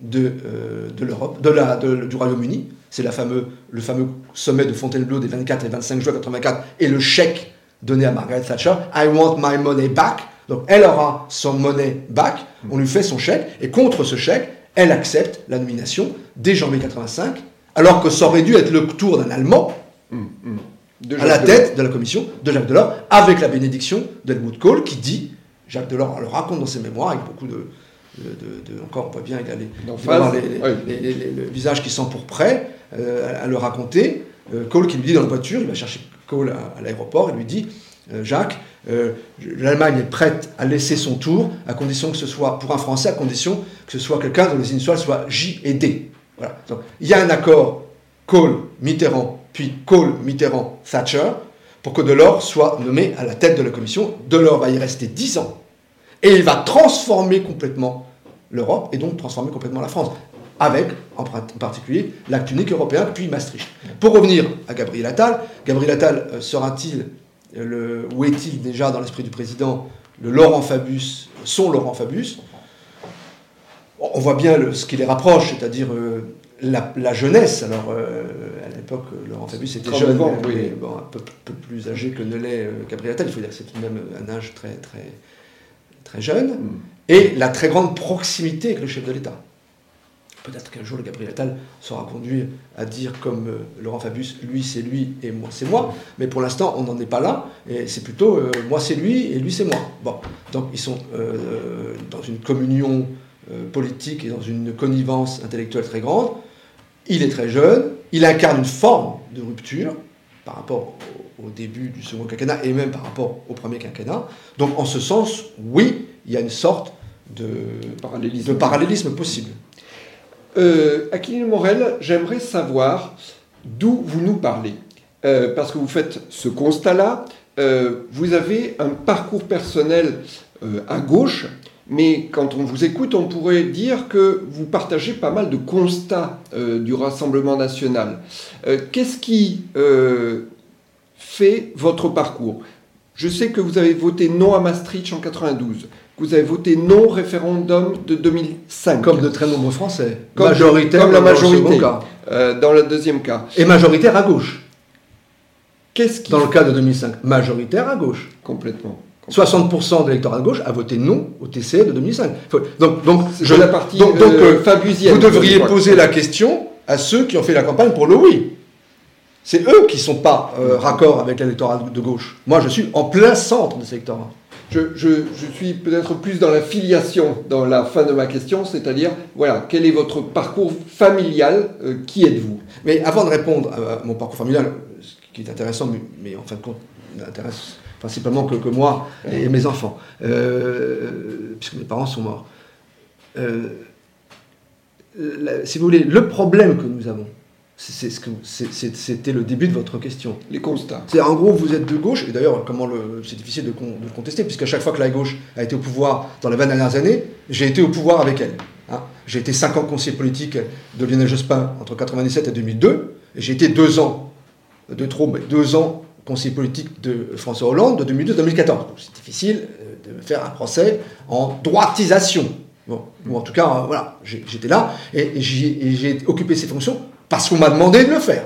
de, euh, de l'Europe, de la, du Royaume-Uni. C'est le fameux sommet de Fontainebleau des 24 et 25 juin 84 et le chèque donné à Margaret Thatcher. I want my money back. Donc elle aura son money back. On lui fait son chèque et contre ce chèque, elle accepte la nomination dès janvier 85, alors que ça aurait dû être le tour d'un Allemand. Hum, hum à la tête de la commission de Jacques Delors, avec la bénédiction d'Helmut Kohl, qui dit, Jacques Delors le raconte dans ses mémoires, avec beaucoup de... encore, on voit bien, il a les, les, les, visages qui sont pour prêt euh, à, le raconter. euh, Kohl qui lui dit dans la voiture, il va chercher Kohl à, l'aéroport, et lui dit euh, Jacques, euh, l'Allemagne est prête à laisser son tour, à condition que ce soit, pour un Français, à condition que ce soit quelqu'un dont les initiales soient J et D. Voilà. Donc, il y a un accord Kohl, Mitterrand, puis Kohl, Mitterrand, Thatcher, pour que Delors soit nommé à la tête de la commission. Delors va y rester 10 ans. Et il va transformer complètement l'Europe et donc transformer complètement la France avec en particulier l'acte unique européen, puis Maastricht. Pour revenir à Gabriel Attal, Gabriel Attal euh, sera-t-il, euh, où est-il déjà dans l'esprit du président, le Laurent Fabius, son Laurent Fabius? On voit bien ce qui les rapproche, c'est-à-dire euh, la, jeunesse. Alors, l'époque, Laurent Fabius était jeune, oui. un peu, plus âgé que ne l'est Gabriel Attal. Il faut dire que c'est tout de même un âge très, très, très jeune. Mm. Et la très grande proximité avec le chef de l'État. Peut-être qu'un jour, le Gabriel Attal sera conduit à dire, comme euh, Laurent Fabius, lui c'est lui et moi c'est moi. Mais pour l'instant, on n'en est pas là. Et c'est plutôt euh, moi c'est lui et lui c'est moi. Bon, donc ils sont euh, dans une communion politique et dans une connivence intellectuelle très grande. Il est très jeune. Il incarne une forme de rupture par rapport au, début du second quinquennat et même par rapport au premier quinquennat. Donc en ce sens, oui, il y a une sorte de parallélisme, de parallélisme possible. Euh, Aquiline Morel, j'aimerais savoir d'où vous nous parlez. Euh, parce que vous faites ce constat-là. Euh, vous avez un parcours personnel euh, à gauche, mais quand on vous écoute, on pourrait dire que vous partagez pas mal de constats du Rassemblement national. Qu'est-ce qui fait votre parcours? Je sais que vous avez voté non à Maastricht en 92 vous avez voté non référendum de 2005. Comme de très nombreux Français. Comme, majoritaire comme la majorité. Dans, euh, dans le deuxième cas. Et majoritaire à gauche. Qu'est-ce qui Dans le cas de 2005, majoritaire à gauche. Complètement. 60% de l'électorat de gauche a voté non au TCE de 2005. Donc, donc je, la partie donc, euh, euh Vous devriez poser la question à ceux qui ont fait la campagne pour le oui. C'est eux qui ne sont pas euh, raccord avec l'électorat de gauche. Moi, je suis en plein centre de cet électorat je, suis peut-être plus dans la filiation dans la fin de ma question, c'est-à-dire, voilà, quel est votre parcours familial euh, Qui êtes-vous? Mais avant de répondre à mon parcours familial, ce qui est intéressant, mais, en fin de compte, n'intéresse principalement que, que, moi et mes enfants, euh, puisque mes parents sont morts. Euh, si vous voulez, le problème que nous avons, c'était le début de votre question. Les constats. C'est en gros, vous êtes de gauche, et d'ailleurs, comment c'est difficile de, de, contester, puisqu'à chaque fois que la gauche a été au pouvoir dans les 20 dernières années, j'ai été au pouvoir avec elle. Hein. J'ai été 5 ans conseiller politique de Lionel Jospin entre 1997 et 2002, et j'ai été 2 ans, de trop, mais 2 ans conseiller politique de François Hollande de 2002 2014. C'est difficile euh, de faire un procès en droitisation. Bon, ou en tout cas, euh, voilà, j'étais là, et j'ai occupé ces fonctions parce qu'on m'a demandé de le faire.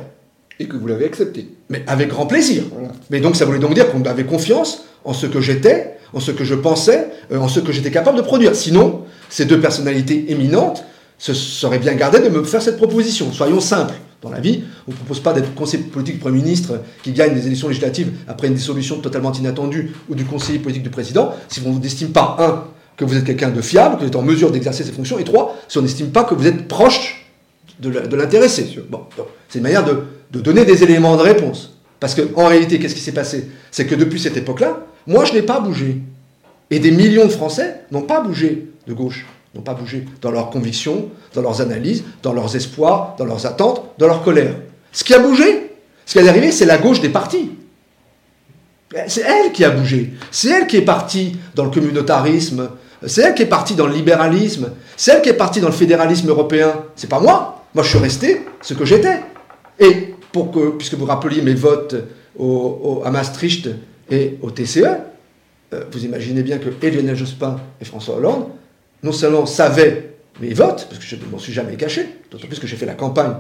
Et que vous l'avez accepté. Mais avec grand plaisir. Mais donc ça voulait donc dire qu'on avait confiance en ce que j'étais, en ce que je pensais, euh, en ce que j'étais capable de produire. Sinon, ces deux personnalités éminentes se seraient bien gardées de me faire cette proposition. Soyons simples. Dans la vie, on ne propose pas d'être conseiller politique Premier ministre qui gagne des élections législatives après une dissolution totalement inattendue ou du conseiller politique du président si on n'estime pas, un, que vous êtes quelqu'un de fiable, que vous êtes en mesure d'exercer ses fonctions, et trois, si on n'estime pas que vous êtes proche de l'intéresser. Bon, c'est une manière de, donner des éléments de réponse. Parce qu'en réalité, qu'est-ce qui s'est passé? C'est que depuis cette époque-là, moi, je n'ai pas bougé. Et des millions de Français n'ont pas bougé de gauche, n'ont pas bougé dans leurs convictions, dans leurs analyses, dans leurs espoirs, dans leurs attentes, dans leur colère. Ce qui a bougé, ce qui est arrivé, c'est la gauche des partis. C'est elle qui a bougé. C'est elle qui est partie dans le communautarisme. C'est elle qui est partie dans le libéralisme. C'est elle qui est partie dans le fédéralisme européen. C'est pas moi. Moi, je suis resté ce que j'étais. Et puisque vous rappeliez mes votes à Maastricht et au TCE, euh, vous imaginez bien que Lionel Jospin et François Hollande, non seulement savaient mes votes, parce que je ne m'en suis jamais caché, d'autant plus que j'ai fait la campagne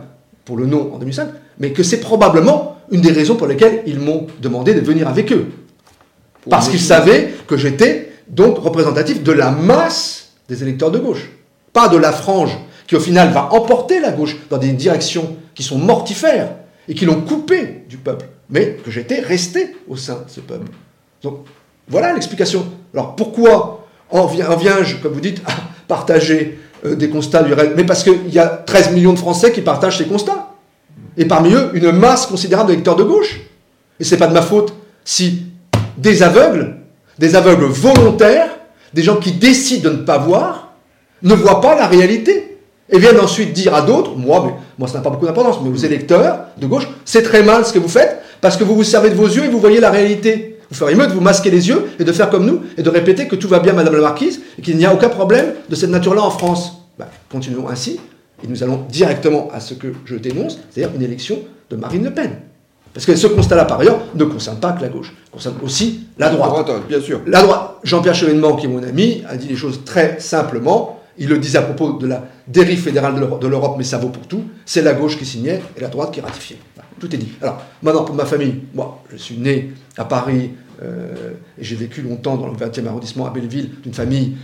pour le non en 2005, mais que c'est probablement une des raisons pour lesquelles ils m'ont demandé de venir avec eux. Parce qu'ils savaient que j'étais donc représentatif de la masse des électeurs de gauche, pas de la frange qui au final va emporter la gauche dans des directions qui sont mortifères et qui l'ont coupé du peuple, mais que j'étais resté au sein de ce peuple. Donc voilà l'explication. Alors pourquoi en viens-je, comme vous dites, à partager euh, des constats du Mais parce qu'il y a 13 millions de Français qui partagent ces constats. Et parmi eux, une masse considérable d'électeurs de gauche. Et c'est pas de ma faute si des aveugles, des aveugles volontaires, des gens qui décident de ne pas voir, ne voient pas la réalité. Et viennent ensuite dire à d'autres, moi, mais, moi ça n'a pas beaucoup d'importance, mais aux électeurs de gauche, c'est très mal ce que vous faites, parce que vous vous servez de vos yeux et vous voyez la réalité. Vous feriez mieux de vous masquer les yeux et de faire comme nous et de répéter que tout va bien, Madame la Marquise, et qu'il n'y a aucun problème de cette nature-là en France. Ben, continuons ainsi, et nous allons directement à ce que je dénonce, c'est-à-dire une élection de Marine Le Pen. Parce que ce constat-là, par ailleurs, ne concerne pas que la gauche, concerne aussi la droite. bien sûr. La droite, Jean-Pierre Chevènement, qui est mon ami, a dit les choses très simplement. Il le disait à propos de la dérive fédérale de l'Europe, mais ça vaut pour tout. C'est la gauche qui signait et la droite qui ratifiait. tout est dit. Alors, maintenant, pour ma famille, moi, je suis né à Paris j'ai vécu longtemps dans le 20e arrondissement à Belleville, d'une famille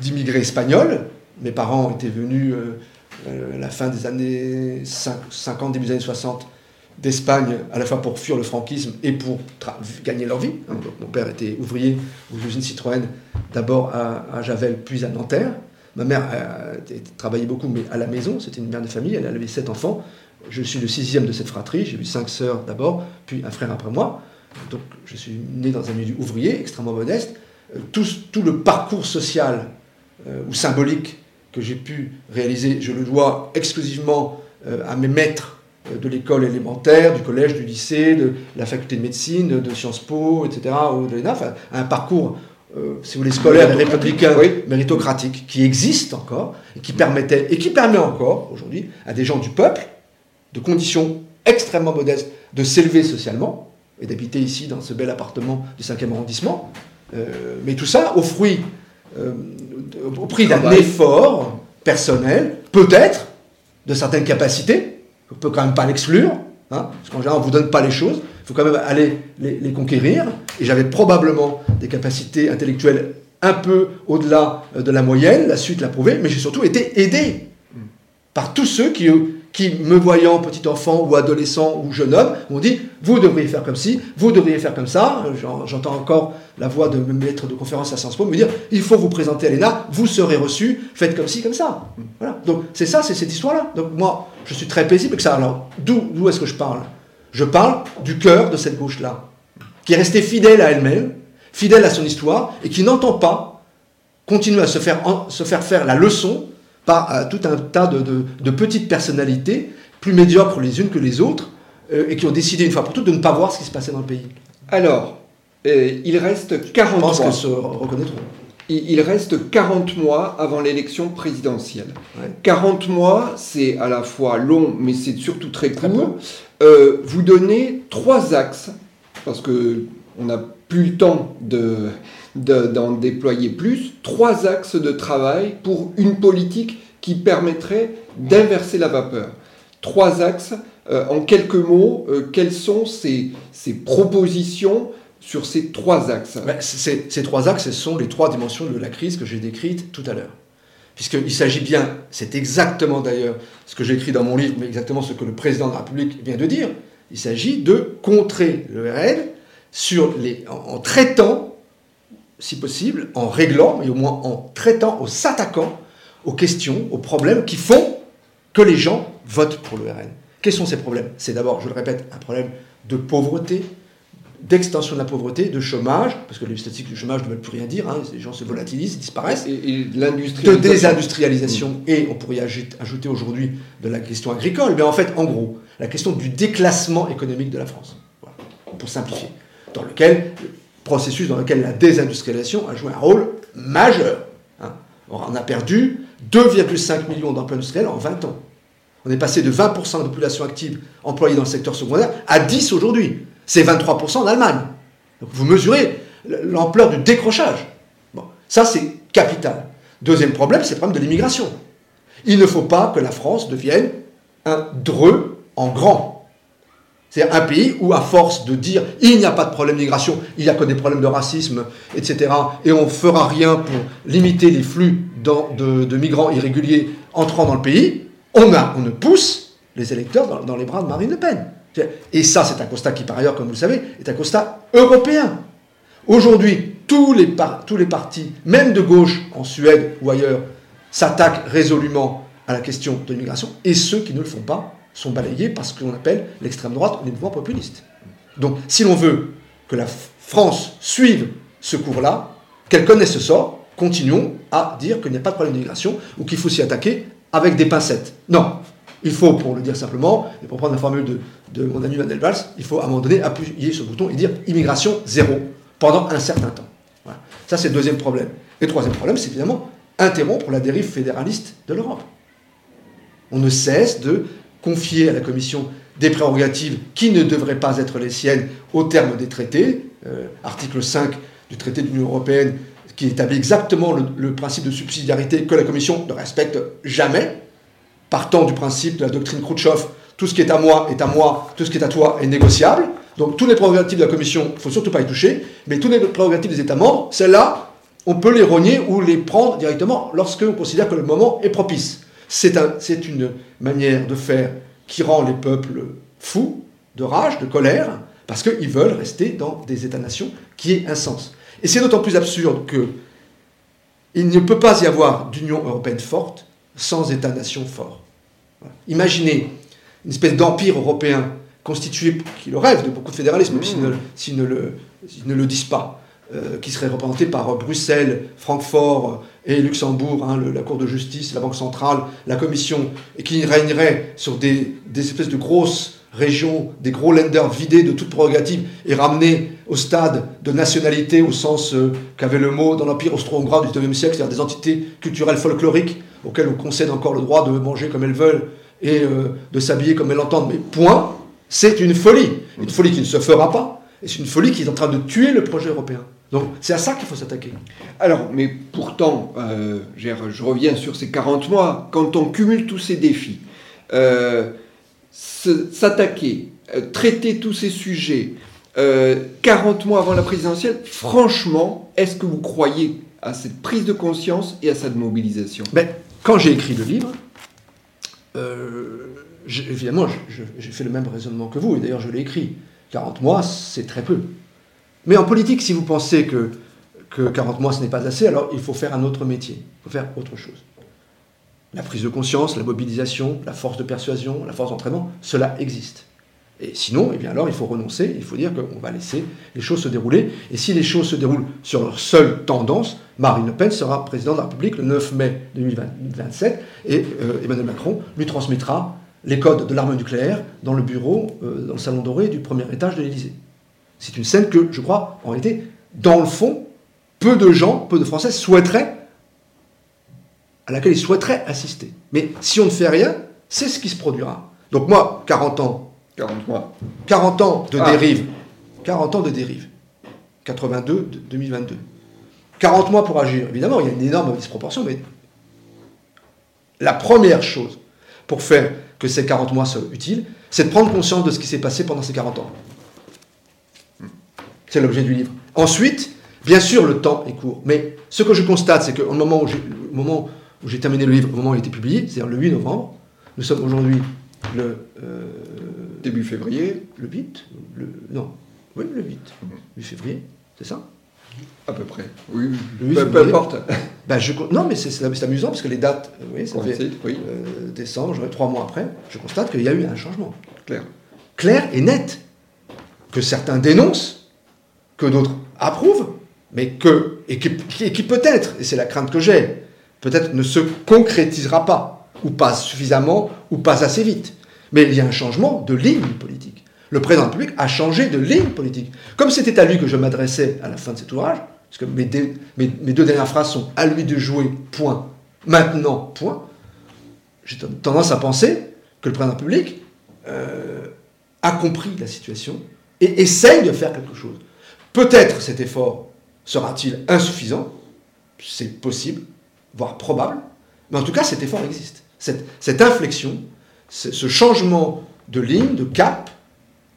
d'immigrés espagnols. Mes parents étaient venus euh, euh, à la fin des années 50, début des années 60 d'Espagne, à la fois pour fuir le franquisme et pour gagner leur vie. mon père était ouvrier aux usines Citroën, d'abord à, Javel, puis à Nanterre. Ma mère a, travaillé beaucoup, mais à la maison, c'était une mère de famille, elle avait sept enfants. Je suis le sixième de cette fratrie, j'ai eu cinq sœurs d'abord, puis un frère après moi. Donc je suis né dans un milieu ouvrier, extrêmement modeste. Euh, tout, tout le parcours social euh, ou symbolique que j'ai pu réaliser, je le dois exclusivement euh, à mes maîtres de l'école élémentaire, du collège, du lycée, de la faculté de médecine, de Sciences Po, etc., ou de l'ENA, enfin, un parcours, si vous voulez, scolaire et républicain, méritocratique, qui existe encore, et qui permettait, et qui permet encore, aujourd'hui, à des gens du peuple, de conditions extrêmement modestes, de s'élever socialement, et d'habiter ici dans ce bel appartement du 5e arrondissement. Euh, mais tout ça au fruit, euh, au prix d'un effort personnel, peut-être, de certaines capacités, on ne peut quand même pas l'exclure, hein, parce qu'en général on ne vous donne pas les choses, il faut quand même aller les, conquérir, et j'avais probablement des capacités intellectuelles un peu au-delà euh, de la moyenne, la suite l'a prouvé, mais j'ai surtout été aidé par tous ceux qui, qui, me voyant petit enfant ou adolescent ou jeune homme, m'ont dit Vous devriez faire comme ci, vous devriez faire comme ça. J'entends encore la voix de maître de conférence à Sciences Po me dire Il faut vous présenter à l'ENA, vous serez reçu, faites comme ci, comme ça. Voilà. Donc c'est ça, c'est cette histoire-là. Donc moi, je suis très paisible que ça. Alors, d'où est-ce que je parle? Je parle du cœur de cette gauche-là, qui est restée fidèle à elle-même, fidèle à son histoire, et qui n'entend pas continuer à se se faire faire la leçon par euh, tout un tas de, petites personnalités, plus médiocres les unes que les autres, euh, et qui ont décidé une fois pour toutes de ne pas voir ce qui se passait dans le pays. Alors, euh, il reste 40 mois. Je pense se reconnaîtront. Il, reste 40 mois avant l'élection présidentielle. 40 mois, c'est à la fois long, mais c'est surtout très court. vous donnez trois axes, parce que on n'a plus le temps de, d'en déployer plus, trois axes de travail pour une politique qui permettrait d'inverser la vapeur. Trois axes. Euh, en quelques mots, euh, quelles sont ces, ces, propositions sur ces trois axes? Ces, trois axes, ce sont les trois dimensions de la crise que j'ai décrites tout à l'heure. Puisqu'il s'agit bien, c'est exactement d'ailleurs ce que j'écris dans mon livre, mais exactement ce que le président de la République vient de dire, il s'agit de contrer le RN sur les, en traitant si possible, en réglant, mais au moins en traitant, en s'attaquant aux questions, aux problèmes qui font que les gens votent pour le RN. Quels sont ces problèmes? C'est d'abord, je le répète, un problème de pauvreté, d'extension de la pauvreté, de chômage, parce que les statistiques du chômage ne veulent plus rien dire, hein, les gens se volatilisent, ils disparaissent, et, de désindustrialisation, mmh. et on pourrait ajouter aujourd'hui de la question agricole, mais en fait, en gros, la question du déclassement économique de la France, pour simplifier, dans lequel processus dans lequel la désindustrialisation a joué un rôle majeur. Hein. On a perdu 2,5 millions d'emplois industriels en 20 ans. On est passé de 20% de population active employée dans le secteur secondaire à 10 aujourd'hui. C'est 23% en Allemagne. Vous mesurez l'ampleur du décrochage. Bon, ça c'est capital. Deuxième problème, c'est le problème de l'immigration. Il ne faut pas que la France devienne un dreux en grand. C'est un pays où, à force de dire il n'y a pas de problème d'immigration, il n'y a que des problèmes de racisme, etc., et on ne fera rien pour limiter les flux de, migrants irréguliers entrant dans le pays, on, a, on ne pousse les électeurs dans, les bras de Marine Le Pen. Et ça, c'est un constat qui, par ailleurs, comme vous le savez, est un constat européen. Aujourd'hui, tous les, tous les partis, même de gauche en Suède ou ailleurs, s'attaquent résolument à la question de l'immigration, et ceux qui ne le font pas sont balayés par ce qu'on appelle l'extrême droite ou les mouvements populistes. Donc, si l'on veut que la France suive ce cours-là, qu'elle connaisse ce sort, continuons à dire qu'il n'y a pas de problème d'immigration ou qu'il faut s'y attaquer avec des pincettes. Non, il faut, pour le dire simplement, et pour prendre la formule de, mon ami Manuel Valls, il faut à un moment donné appuyer sur bouton et dire immigration zéro pendant un certain temps. Ça, c'est le deuxième problème. Et le troisième problème, c'est évidemment interrompre la dérive fédéraliste de l'Europe. On ne cesse de confier à la Commission des prérogatives qui ne devraient pas être les siennes au terme des traités. Euh, article 5 du traité de l'Union européenne qui établit exactement le, principe de subsidiarité que la Commission ne respecte jamais, partant du principe de la doctrine Khrouchtchev, tout ce qui est à moi est à moi, tout ce qui est à toi est négociable. Donc tous les prérogatives de la Commission, il ne faut surtout pas y toucher, mais tous les prérogatives des États membres, celles-là, on peut les rogner ou les prendre directement lorsqu'on considère que le moment est propice. C'est un, une manière de faire qui rend les peuples fous, de rage, de colère, parce qu'ils veulent rester dans des États-nations qui aient un sens. Et c'est d'autant plus absurde que il ne peut pas y avoir d'Union européenne forte sans État-nation fort. Imaginez une espèce d'empire européen constitué, qui le rêve de beaucoup de fédéralisme, même s'ils ne, ne, le disent pas, euh, qui serait représenté par Bruxelles, Francfort et Luxembourg, hein, la Cour de justice, la Banque centrale, la Commission, et qui régnerait sur des, espèces de grosses régions, des gros lenders vidés de toute prérogative et ramenés au stade de nationalité au sens euh, qu'avait le mot dans l'Empire austro-hongrois du XIXe siècle, c'est-à-dire des entités culturelles folkloriques auxquelles on concède encore le droit de manger comme elles veulent et euh, de s'habiller comme elles l'entendent. Mais point, c'est une folie. Une folie qui ne se fera pas. Et c'est une folie qui est en train de tuer le projet européen. Donc c'est à ça qu'il faut s'attaquer. Alors, mais pourtant, euh, je reviens sur ces 40 mois, quand on cumule tous ces défis, s'attaquer, euh, traiter tous ces sujets 40 euh, mois avant la présidentielle, franchement, est-ce que vous croyez à cette prise de conscience et à cette mobilisation? Ben, Quand j'ai écrit le livre, euh, évidemment, j'ai fait le même raisonnement que vous, et d'ailleurs je l'ai écrit. 40 mois, c'est très peu. Mais en politique, si vous pensez que, que 40 mois, ce n'est pas assez, alors il faut faire un autre métier, il faut faire autre chose la prise de conscience, la mobilisation, la force de persuasion, la force d'entraînement, cela existe. Et sinon, eh bien alors, il faut renoncer, il faut dire qu'on va laisser les choses se dérouler. Et si les choses se déroulent sur leur seule tendance, Marine Le Pen sera président de la République le 9 mai 2027 et euh, Emmanuel Macron lui transmettra les codes de l'arme nucléaire dans le bureau, euh, dans le salon doré du premier étage de l'Élysée. C'est une scène que, je crois, en réalité, dans le fond, peu de gens, peu de Français souhaiteraient à laquelle ils souhaiteraient assister. Mais si on ne fait rien, c'est ce qui se produira. Donc moi, 40 ans. 40 mois. 40 ans de ah. dérive. 40 ans de dérive. 82, 2022. 40 mois pour agir. Évidemment, il y a une énorme disproportion, mais la première chose pour faire que ces 40 mois soient utiles, c'est de prendre conscience de ce qui s'est passé pendant ces 40 ans. C'est l'objet du livre. Ensuite, bien sûr, le temps est court, mais ce que je constate, c'est qu'au moment où, moment où j'ai terminé le livre au moment où il a été publié, c'est-à-dire le 8 novembre. Nous sommes aujourd'hui le... Euh, Début février Le 8 le, Non, oui, le 8. 8 février, c'est ça? À peu près, oui. peu, importe. Ben, je, non, mais c'est amusant parce que les dates, oui, ça fait oui. Euh, décembre, trois mois après, je constate qu'il y a eu un changement. Clair. Clair et net. Que certains dénoncent, que d'autres approuvent, mais que, et qui, peut-être, et c'est la crainte que j'ai, peut-être ne se concrétisera pas, ou pas suffisamment, ou pas assez vite. Mais il y a un changement de ligne politique. Le président République a changé de ligne politique. Comme c'était à lui que je m'adressais à la fin de cet ouvrage, parce que mes, deux, dernières phrases sont à lui de jouer, point. Maintenant, point. J'ai tendance à penser que le président République euh, a compris la situation et essaye de faire quelque chose. Peut-être cet effort sera-t-il insuffisant, c'est possible, voire probable, mais en tout cas cet effort existe. Cette, inflexion, ce changement de ligne, de cap,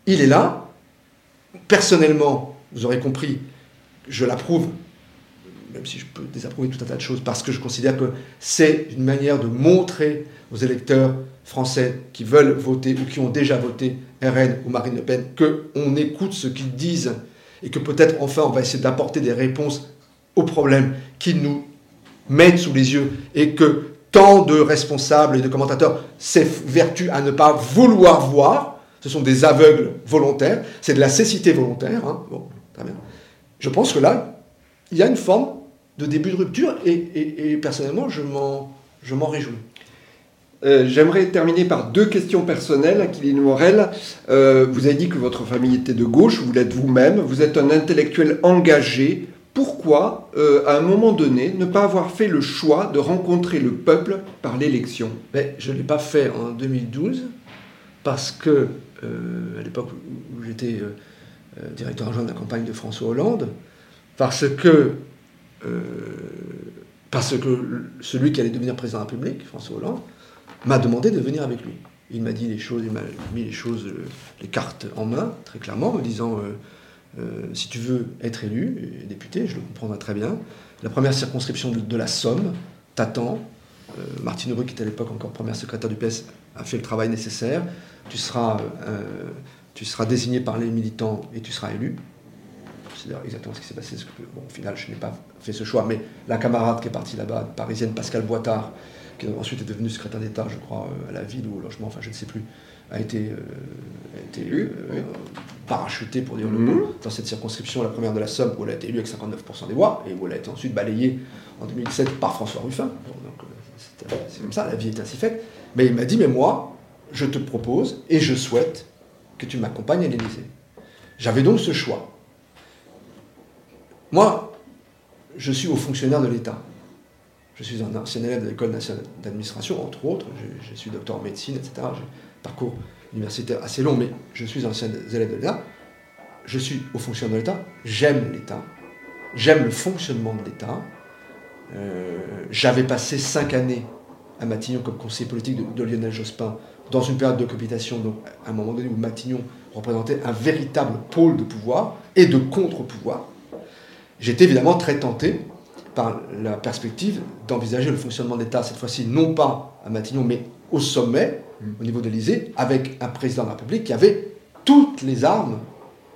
il est là. Personnellement, vous aurez compris, je l'approuve, même si je peux désapprouver tout un tas de choses, parce que je considère que c'est une manière de montrer aux électeurs français qui veulent voter ou qui ont déjà voté RN ou Marine Le Pen qu'on écoute ce qu'ils disent et que peut-être enfin on va essayer d'apporter des réponses aux problèmes qui nous mettent sous les yeux et que tant de responsables et de commentateurs s'évertuent à ne pas vouloir voir. Ce sont des aveugles volontaires. C'est de la cécité volontaire. Hein. Bon, très bien. Je pense que là, il y a une forme de début de rupture et, personnellement, je m'en réjouis. Euh, j'aimerais terminer par deux questions personnelles. Akiline Morel, euh, vous avez dit que votre famille était de gauche, vous l'êtes vous-même, vous êtes un intellectuel engagé. Pourquoi, euh, à un moment donné, ne pas avoir fait le choix de rencontrer le peuple par l'élection? Je ne l'ai pas fait en 2012 parce que, à l'époque où j'étais directeur adjoint de la campagne de François Hollande, parce que, parce que celui qui allait devenir président de la République, François Hollande, m'a demandé de venir avec lui. Il m'a dit les choses, il m'a mis les choses, euh, les cartes en main, très clairement, me disant euh, euh, si tu veux être élu, député, je le comprendrai très bien. La première circonscription de, la Somme t'attend. Martine Heureux, qui était à l'époque encore première secrétaire du PS, a fait le travail nécessaire. Tu seras, tu seras désigné par les militants et tu seras élu. C'est exactement ce qui s'est passé. Bon, au final, je n'ai pas fait ce choix, mais la camarade qui est partie là-bas, parisienne, Pascal Boitard, qui ensuite est devenu secrétaire d'État, je crois, euh, à la ville ou au logement, enfin je ne sais plus, a été, euh, été élu, euh, parachuté pour dire le mot, mhm. dans cette circonscription, la première de la Somme, où elle a été élue avec 59% des voix, et où elle a été ensuite balayée en 2017 par François Ruffin. c'est comme ça, la vie est ainsi faite. Mais il m'a dit, mais moi, je te propose et je souhaite que tu m'accompagnes à l'Élysée. J'avais donc ce choix. Moi, je suis au fonctionnaire de l'État. Je suis un ancien élève de l'école nationale d'administration, entre autres. Je, suis docteur en médecine, etc. J'ai un parcours universitaire assez long, mais je suis ancien élève de l'État. Je suis au fonctionnement de l'État. J'aime l'État. J'aime le fonctionnement de l'État. Euh, j'avais passé cinq années à Matignon comme conseiller politique de, Lionel Jospin dans une période de cohabitation, donc à un moment donné où Matignon représentait un véritable pôle de pouvoir et de contre-pouvoir. J'étais évidemment très tenté par la perspective d'envisager le fonctionnement de l'État, cette fois-ci non pas à Matignon, mais au sommet, au niveau de l'Élysée, avec un président de la République qui avait toutes les armes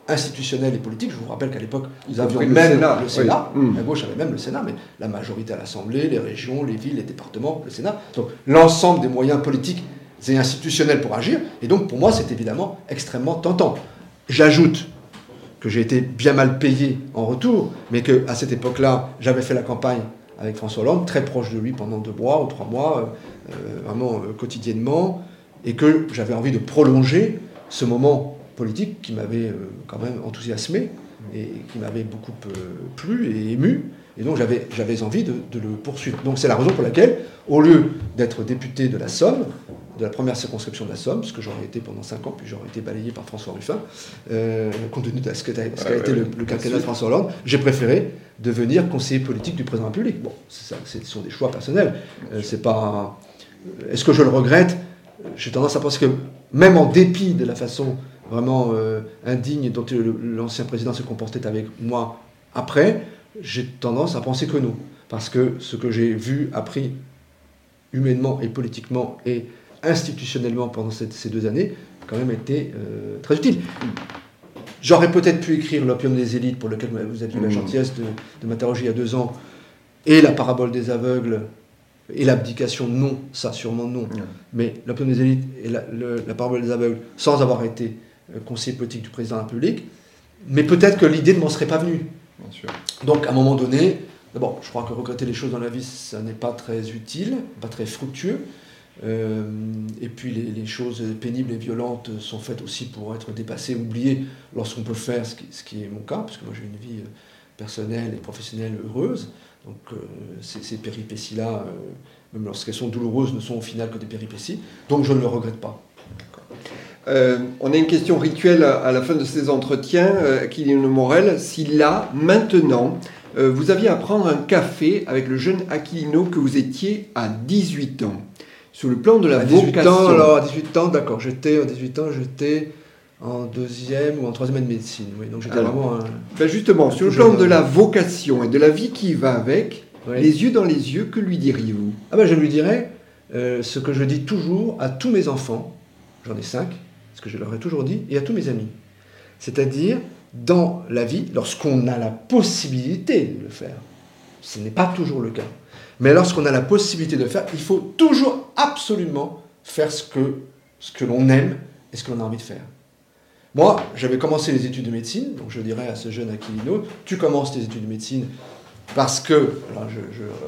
institutionnelles et politiques. Je vous rappelle qu'à l'époque, nous avions même le Sénat. La gauche avait même le Sénat, mais la majorité à l'Assemblée, les régions, les villes, les départements, le Sénat. Donc l'ensemble des moyens politiques et institutionnels pour agir. Et donc pour moi, c'est évidemment extrêmement tentant. J'ajoute que j'ai été bien mal payé en retour, mais que à cette époque-là, j'avais fait la campagne avec François Hollande, très proche de lui pendant deux mois ou trois mois, euh, euh, vraiment euh, quotidiennement, et que j'avais envie de prolonger ce moment politique qui m'avait quand même enthousiasmé et qui m'avait beaucoup plu et ému. Et donc j'avais, envie de, le poursuivre. Donc c'est la raison pour laquelle, au lieu d'être député de la Somme, de la première circonscription de la Somme, ce que j'aurais été pendant 5 ans, puis j'aurais été balayé par François Ruffin, euh, compte tenu de ce qu'a été le, quinquennat de François Hollande, j'ai préféré devenir conseiller politique du président de la République. Bon, ça, ce sont des choix personnels. Euh, c'est pas. Est-ce que je le regrette? J'ai tendance à penser que même en dépit de la façon vraiment euh, indigne dont l'ancien président se comportait avec moi après, j'ai tendance à penser que non. Parce que ce que j'ai vu, appris humainement et politiquement et institutionnellement pendant ces deux années, quand même été euh, très utile. J'aurais peut-être pu écrire L'opium des élites, pour lequel vous avez eu la mmh. gentillesse de, de m'interroger il y a deux ans, et La parabole des aveugles, et l'abdication, non, ça sûrement non. Mmh. Mais L'opium des élites et la, parabole des aveugles, sans avoir été euh, conseiller politique du président de la République, mais peut-être que l'idée ne m'en serait pas venue. Donc à un moment donné, d'abord, je crois que regretter les choses dans la vie, ça n'est pas très utile, pas très fructueux. Euh, et puis les, choses pénibles et violentes sont faites aussi pour être dépassées, oubliées lorsqu'on peut faire ce qui, est mon cas, parce que moi j'ai une vie euh, personnelle et professionnelle heureuse. Donc euh, ces, péripéties-là, même lorsqu'elles sont douloureuses, ne sont au final que des péripéties. Donc je ne le regrette pas. on a une question rituelle à, la fin de ces entretiens, Aquilino Morel. Si là, maintenant, vous aviez à prendre un café avec le jeune Aquilino que vous étiez à 18 ans, sur le plan de la à 18 Ans, alors à 18 ans, d'accord, j'étais à 18 ans, j'étais en deuxième ou en troisième année de médecine. Oui, donc j'étais vraiment ben justement, sur le plan de la vocation et de la vie qui va avec, les yeux dans les yeux, que lui diriez-vous? Ah ben je lui dirais euh, ce que je dis toujours à tous mes enfants, j'en ai cinq, ce que je leur ai toujours dit, et à tous mes amis. C'est-à-dire, dans la vie, lorsqu'on a la possibilité de le faire, ce n'est pas toujours le cas, Mais lorsqu'on a la possibilité de faire, il faut toujours absolument faire ce que, ce que l'on aime et ce que l'on a envie de faire. Moi, j'avais commencé les études de médecine, donc je dirais à ce jeune Aquilino, tu commences tes études de médecine parce que, alors je,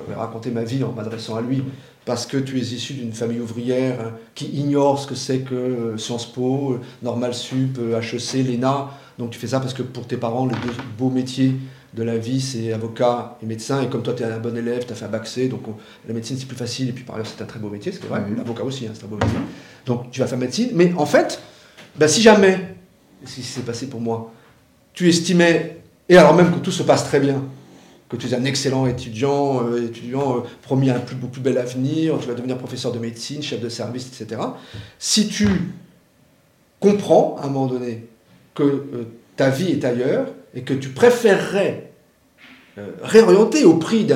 vais raconter ma vie en m'adressant à lui, parce que tu es issu d'une famille ouvrière hein, qui ignore ce que c'est que Sciences Po, Normal Sup, HEC, l'ENA. Donc tu fais ça parce que pour tes parents, les deux beaux métiers de la vie, c'est avocat et médecin. Et comme toi, tu es un bon élève, tu as fait un bac C, donc la médecine, c'est plus facile. Et puis par ailleurs, c'est un très beau métier, c'est vrai. Mhm. L'avocat aussi, hein, c'est un beau métier. Donc tu vas faire médecine. Mais en fait, ben, si jamais, ce qui s'est passé pour moi, tu estimais, et alors même que tout se passe très bien, que tu es un excellent étudiant, euh, étudiant euh, promis à un plus, plus bel avenir, tu vas devenir professeur de médecine, chef de service, etc. Si tu comprends à un moment donné que euh, ta vie est ailleurs et que tu préférerais réorienter au prix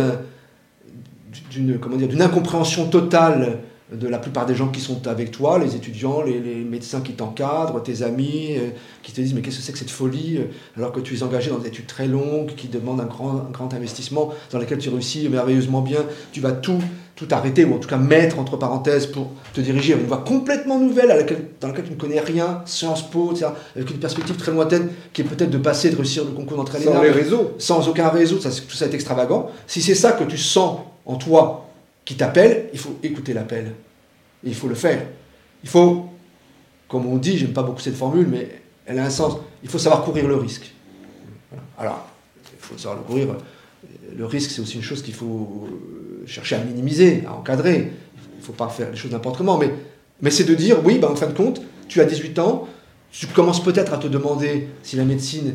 d'une incompréhension totale de la plupart des gens qui sont avec toi, les étudiants, les, médecins qui t'encadrent, tes amis, euh, qui te disent mais qu'est-ce que c'est que cette folie euh, alors que tu es engagé dans des études très longues, qui demandent un grand, grand investissement, dans lesquelles tu réussis merveilleusement bien, tu vas tout, tout arrêter, ou en tout cas mettre entre parenthèses pour te diriger vers une voie complètement nouvelle à laquelle, dans laquelle tu ne connais rien, Sciences Po, etc., avec une perspective très lointaine qui est peut-être de passer, de réussir le concours d'entraînement. Sans les réseaux. Sans aucun réseau, ça, tout ça est extravagant. Si c'est ça que tu sens en toi, qui t'appelle, il faut écouter l'appel. Et il faut le faire. Il faut, comme on dit, j'aime pas beaucoup cette formule, mais elle a un sens. Il faut savoir courir le risque. Alors, il faut savoir le courir. Le risque, c'est aussi une chose qu'il faut chercher à minimiser, à encadrer. Il ne faut pas faire les choses n'importe comment. Mais, mais c'est de dire, oui, ben, en fin de compte, tu as 18 ans, tu commences peut-être à te demander si la médecine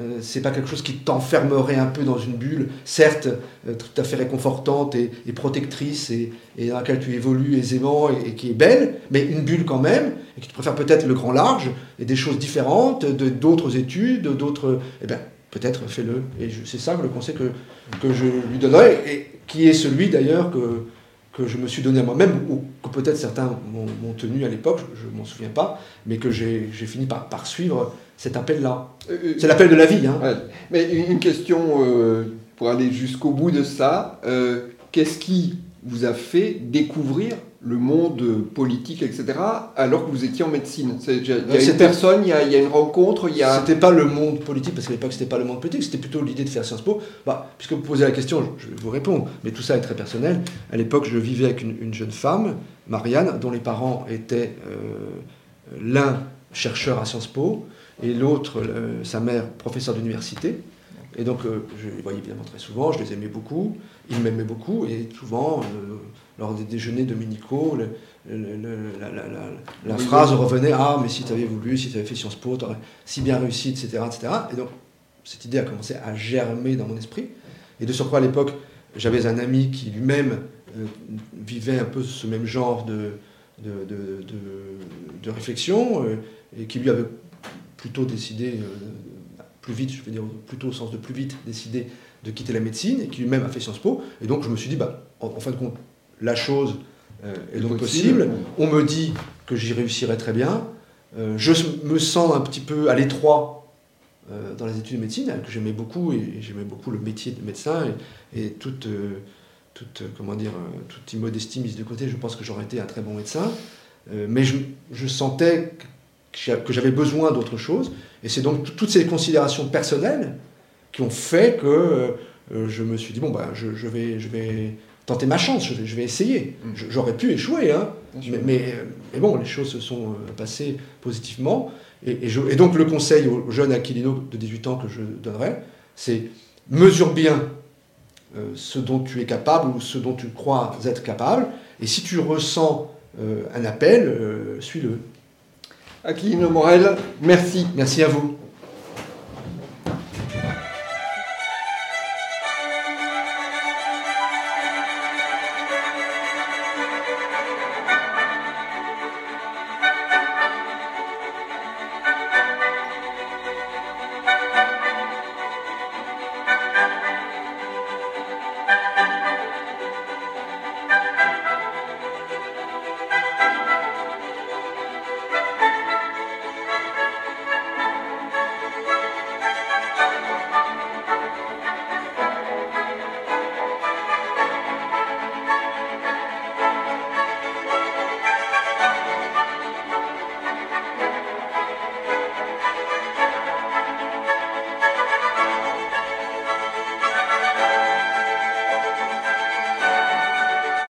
euh, c'est pas quelque chose qui t'enfermerait un peu dans une bulle, certes euh, tout à fait réconfortante et, protectrice et, dans laquelle tu évolues aisément et, qui est belle, mais une bulle quand même, et qui te préfère peut-être le grand large et des choses différentes, de, d'autres études, d'autres. Eh bien, peut-être fais-le. Et c'est ça le conseil que, je lui donnerais, et qui est celui d'ailleurs que, que je me suis donné à moi-même, ou que peut-être certains m'ont, tenu à l'époque, je ne m'en souviens pas, mais que j'ai, fini par, par suivre cet appel-là. Euh, euh, c'est l'appel de la vie. Hein. Mais une question euh, pour aller jusqu'au bout de ça. qu'est-ce qui vous a fait découvrir le monde politique, etc., alors que vous étiez en médecine Il y a, une personne, il y a, une rencontre, il y a... C'était pas le monde politique, parce qu'à l'époque, c'était pas le monde politique, c'était plutôt l'idée de faire Sciences Po. Bah, puisque vous posez la question, je vais vous répondre, mais tout ça est très personnel. À l'époque, je vivais avec une, jeune femme, Marianne, dont les parents étaient l'un chercheur à Sciences Po, et l'autre, sa mère, professeur d'université. Et donc, euh, je les voyais évidemment très souvent, je les aimais beaucoup, ils m'aimaient beaucoup, et souvent, euh, lors des déjeuners dominicaux, la, phrase revenait Ah, mais si tu avais voulu, si tu avais fait Sciences Po, tu aurais si bien réussi, etc., etc. Et donc, cette idée a commencé à germer dans mon esprit. Et de surcroît, à l'époque, j'avais un ami qui lui-même euh, vivait un peu ce même genre de, de, de, de réflexion, et qui lui avait plutôt décidé, euh, plus vite, je veux dire plutôt au sens de plus vite, décidé de quitter la médecine et qui lui-même a fait Sciences Po. Et donc je me suis dit, bah, en, fin de compte, la chose euh, est donc possible. On me dit que j'y réussirai très bien. Euh, je me sens un petit peu à l'étroit dans les études de médecine, que j'aimais beaucoup, et j'aimais beaucoup le métier de médecin, et, toute, toute, comment dire, toute immodestie mise de côté, je pense que j'aurais été un très bon médecin. mais je, je sentais que j'avais besoin d'autre chose. Et c'est donc toutes ces considérations personnelles qui ont fait que euh, je me suis dit, bon, bah, je, vais, je vais tenter ma chance, je vais, je vais essayer. Mm. J'aurais pu échouer, hein, mais, mais, bon, les choses se sont euh, passées positivement. Et, je, et, donc le conseil au jeune Aquilino de 18 ans que je donnerais, c'est mesure bien euh, ce dont tu es capable ou ce dont tu crois être capable, et si tu ressens un appel, suis-le. Aquilino Morel, merci. Merci à vous.